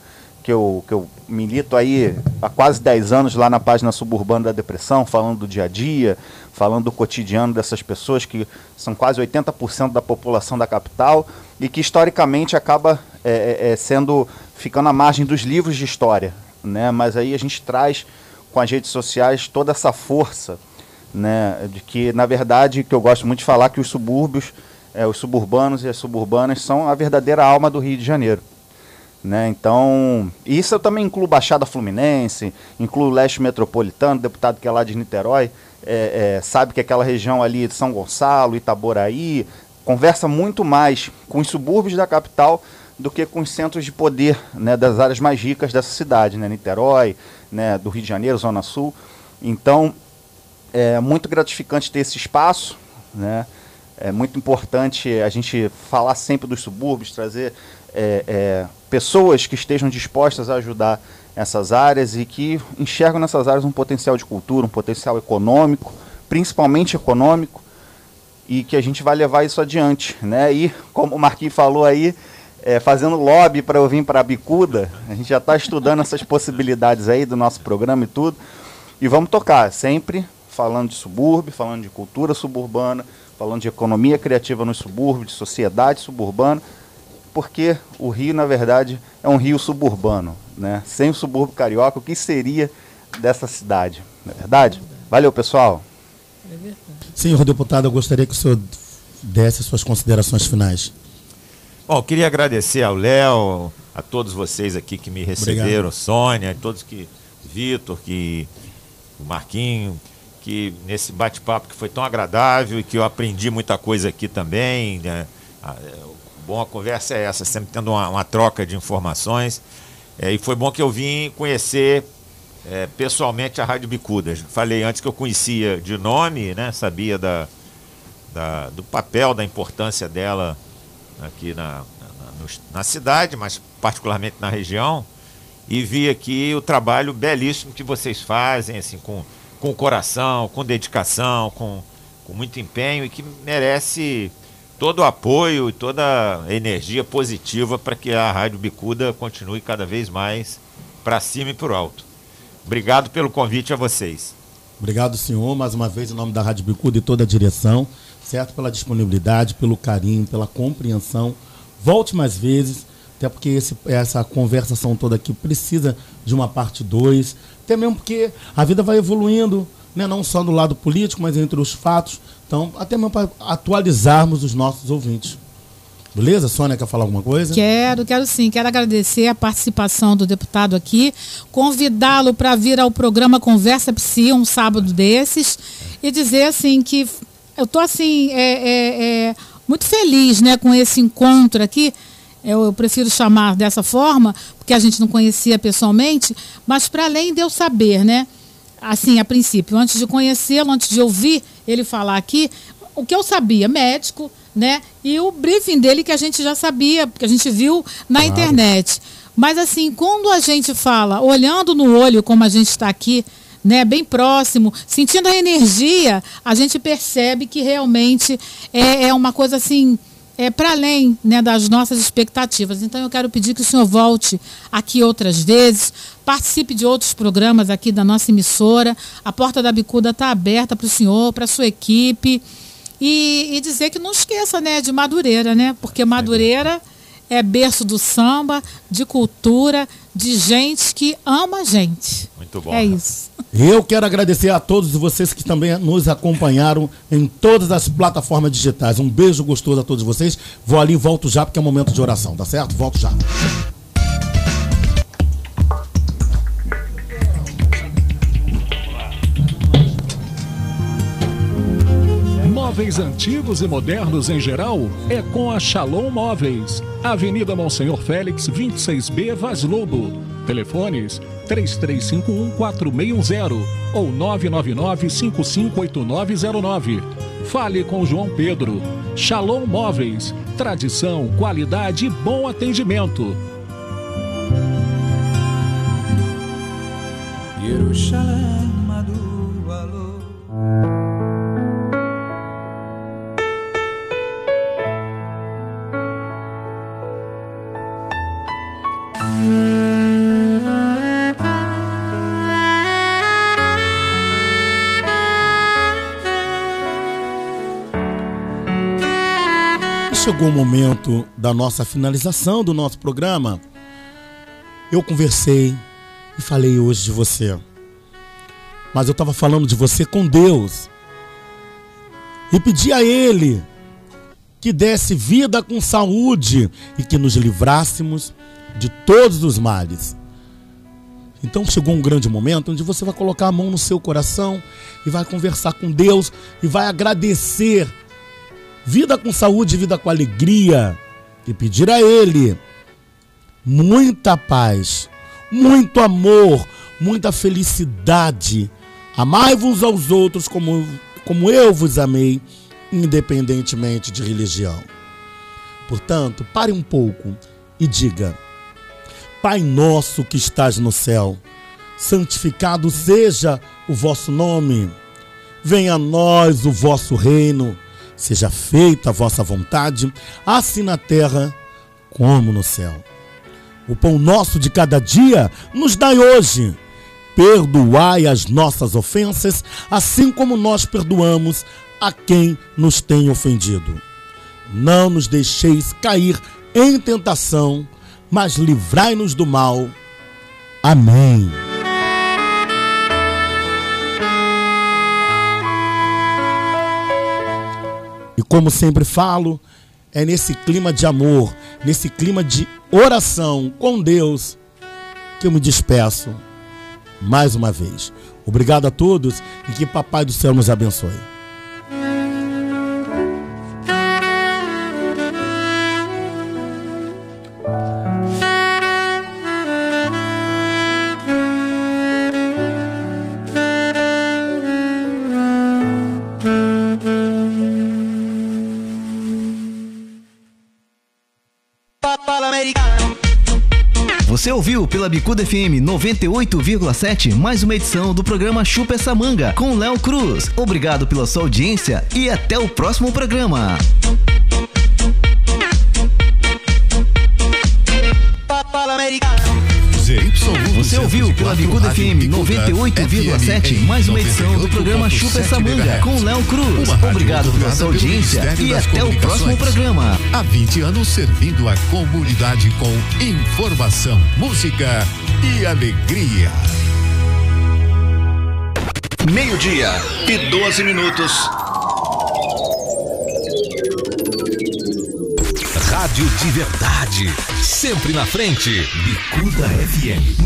que eu, que eu milito aí há quase 10 anos lá na página suburbana da depressão, falando do dia a dia, falando do cotidiano dessas pessoas que são quase 80% da população da capital e que historicamente acaba é, é, é, sendo ficando à margem dos livros de história, né? Mas aí a gente traz com as redes sociais toda essa força, né? De que na verdade que eu gosto muito de falar que os subúrbios, é, os suburbanos e as suburbanas são a verdadeira alma do Rio de Janeiro. Né? Então, isso eu também incluo Baixada Fluminense, incluo Leste Metropolitano, deputado que é lá de Niterói, é, é, sabe que aquela região ali de São Gonçalo, Itaboraí, conversa muito mais com os subúrbios da capital do que com os centros de poder né, das áreas mais ricas dessa cidade, né, Niterói, né, do Rio de Janeiro, Zona Sul. Então, é muito gratificante ter esse espaço, né? É muito importante a gente falar sempre dos subúrbios, trazer é, é, pessoas que estejam dispostas a ajudar essas áreas e que enxergam nessas áreas um potencial de cultura, um potencial econômico, principalmente econômico, e que a gente vai levar isso adiante. Né? E, como o Marquinhos falou aí, é, fazendo lobby para eu vir para a Bicuda, a gente já está estudando essas possibilidades aí do nosso programa e tudo, e vamos tocar, sempre falando de subúrbio, falando de cultura suburbana, falando de economia criativa no subúrbio, de sociedade suburbana, porque o Rio, na verdade, é um rio suburbano. Né? Sem o subúrbio carioca, o que seria dessa cidade? Não é verdade? Valeu, pessoal. Senhor deputado, eu gostaria que o senhor desse suas considerações finais. Bom, queria agradecer ao Léo, a todos vocês aqui que me receberam, Obrigado. Sônia, a todos que. Vitor, que. O Marquinho, que nesse bate-papo que foi tão agradável e que eu aprendi muita coisa aqui também. Né? Bom, a conversa é essa, sempre tendo uma, uma troca de informações. É, e foi bom que eu vim conhecer é, pessoalmente a Rádio Bicuda. Falei antes que eu conhecia de nome, né? Sabia da, da do papel, da importância dela aqui na, na, na, cidade, mas particularmente na região. E vi aqui o trabalho belíssimo que vocês fazem, assim, com, com coração, com dedicação, com, com muito empenho e que merece todo o apoio e toda a energia positiva para que a Rádio Bicuda continue cada vez mais para cima e para o alto. Obrigado pelo convite a vocês. Obrigado, senhor, mais uma vez, em nome da Rádio Bicuda e toda a direção, certo? Pela disponibilidade, pelo carinho, pela compreensão. Volte mais vezes, até porque esse, essa conversação toda aqui precisa de uma parte 2, até mesmo porque a vida vai evoluindo, né? não só no lado político, mas entre os fatos. Então, até mesmo para atualizarmos os nossos ouvintes. Beleza? Sônia quer falar alguma coisa? Quero, quero sim. Quero agradecer a participação do deputado aqui, convidá-lo para vir ao programa Conversa Psi um sábado desses e dizer assim que eu estou assim é, é, é, muito feliz, né, com esse encontro aqui eu, eu prefiro chamar dessa forma, porque a gente não conhecia pessoalmente, mas para além de eu saber, né? Assim, a princípio, antes de conhecê-lo, antes de ouvir ele falar aqui, o que eu sabia, médico, né? E o briefing dele que a gente já sabia, porque a gente viu na Claro. internet. Mas assim, quando a gente fala, olhando no olho, como a gente está aqui, né, bem próximo, sentindo a energia, a gente percebe que realmente é, é uma coisa assim, é para além né, das nossas expectativas. Então eu quero pedir que o senhor volte aqui outras vezes, participe de outros programas aqui da nossa emissora. A porta da bicuda está aberta para o senhor, para a sua equipe. E, e dizer que não esqueça né, de Madureira, né? Porque Madureira é berço do samba, de cultura, de gente que ama a gente. Muito bom. É isso. Eu quero agradecer a todos vocês que também nos acompanharam em todas as plataformas digitais. Um beijo gostoso a todos vocês. Vou ali e volto já, porque é momento de oração, tá certo? Volto já. Móveis antigos e modernos em geral é com a Shalom Móveis. Avenida Monsenhor Félix, 26B, Vaz Lobo. Telefones 3351 4610 ou 999 558909. Fale com João Pedro. Shalom Móveis. Tradição, qualidade e bom atendimento. Yerushalayim. O momento da nossa finalização do nosso programa. Eu conversei e falei hoje de você. Mas eu estava falando de você com Deus. E pedi a Ele que desse vida com saúde e que nos livrássemos de todos os males. Então chegou um grande momento onde você vai colocar a mão no seu coração e vai conversar com Deus e vai agradecer vida com saúde, vida com alegria e pedir a Ele muita paz, muito amor, muita felicidade. Amai-vos aos outros como, como eu vos amei, independentemente de religião. Portanto, pare um pouco e diga: Pai nosso que estás no céu, santificado seja o vosso nome. Venha a nós o vosso reino. Seja feita a vossa vontade, assim na terra como no céu. O pão nosso de cada dia nos dai hoje. Perdoai as nossas ofensas, assim como nós perdoamos a quem nos tem ofendido. Não nos deixeis cair em tentação, mas livrai-nos do mal. Amém. E como sempre falo, é nesse clima de amor, nesse clima de oração com Deus, que eu me despeço mais uma vez. Obrigado a todos e que Papai do Céu nos abençoe. Você ouviu pela Bicuda FM 98,7 mais uma edição do programa Chupa essa manga com Léo Cruz. Obrigado pela sua audiência e até o próximo programa. Você ouviu pela Bicuda FM 98,7 mais uma edição do programa Chupa essa manga com Léo Cruz. Obrigado pela sua audiência e até o próximo programa. Há 20 anos servindo a comunidade com informação, música e alegria. Meio-dia e 12 minutos. Rádio de verdade. Sempre na frente. Bicuda FM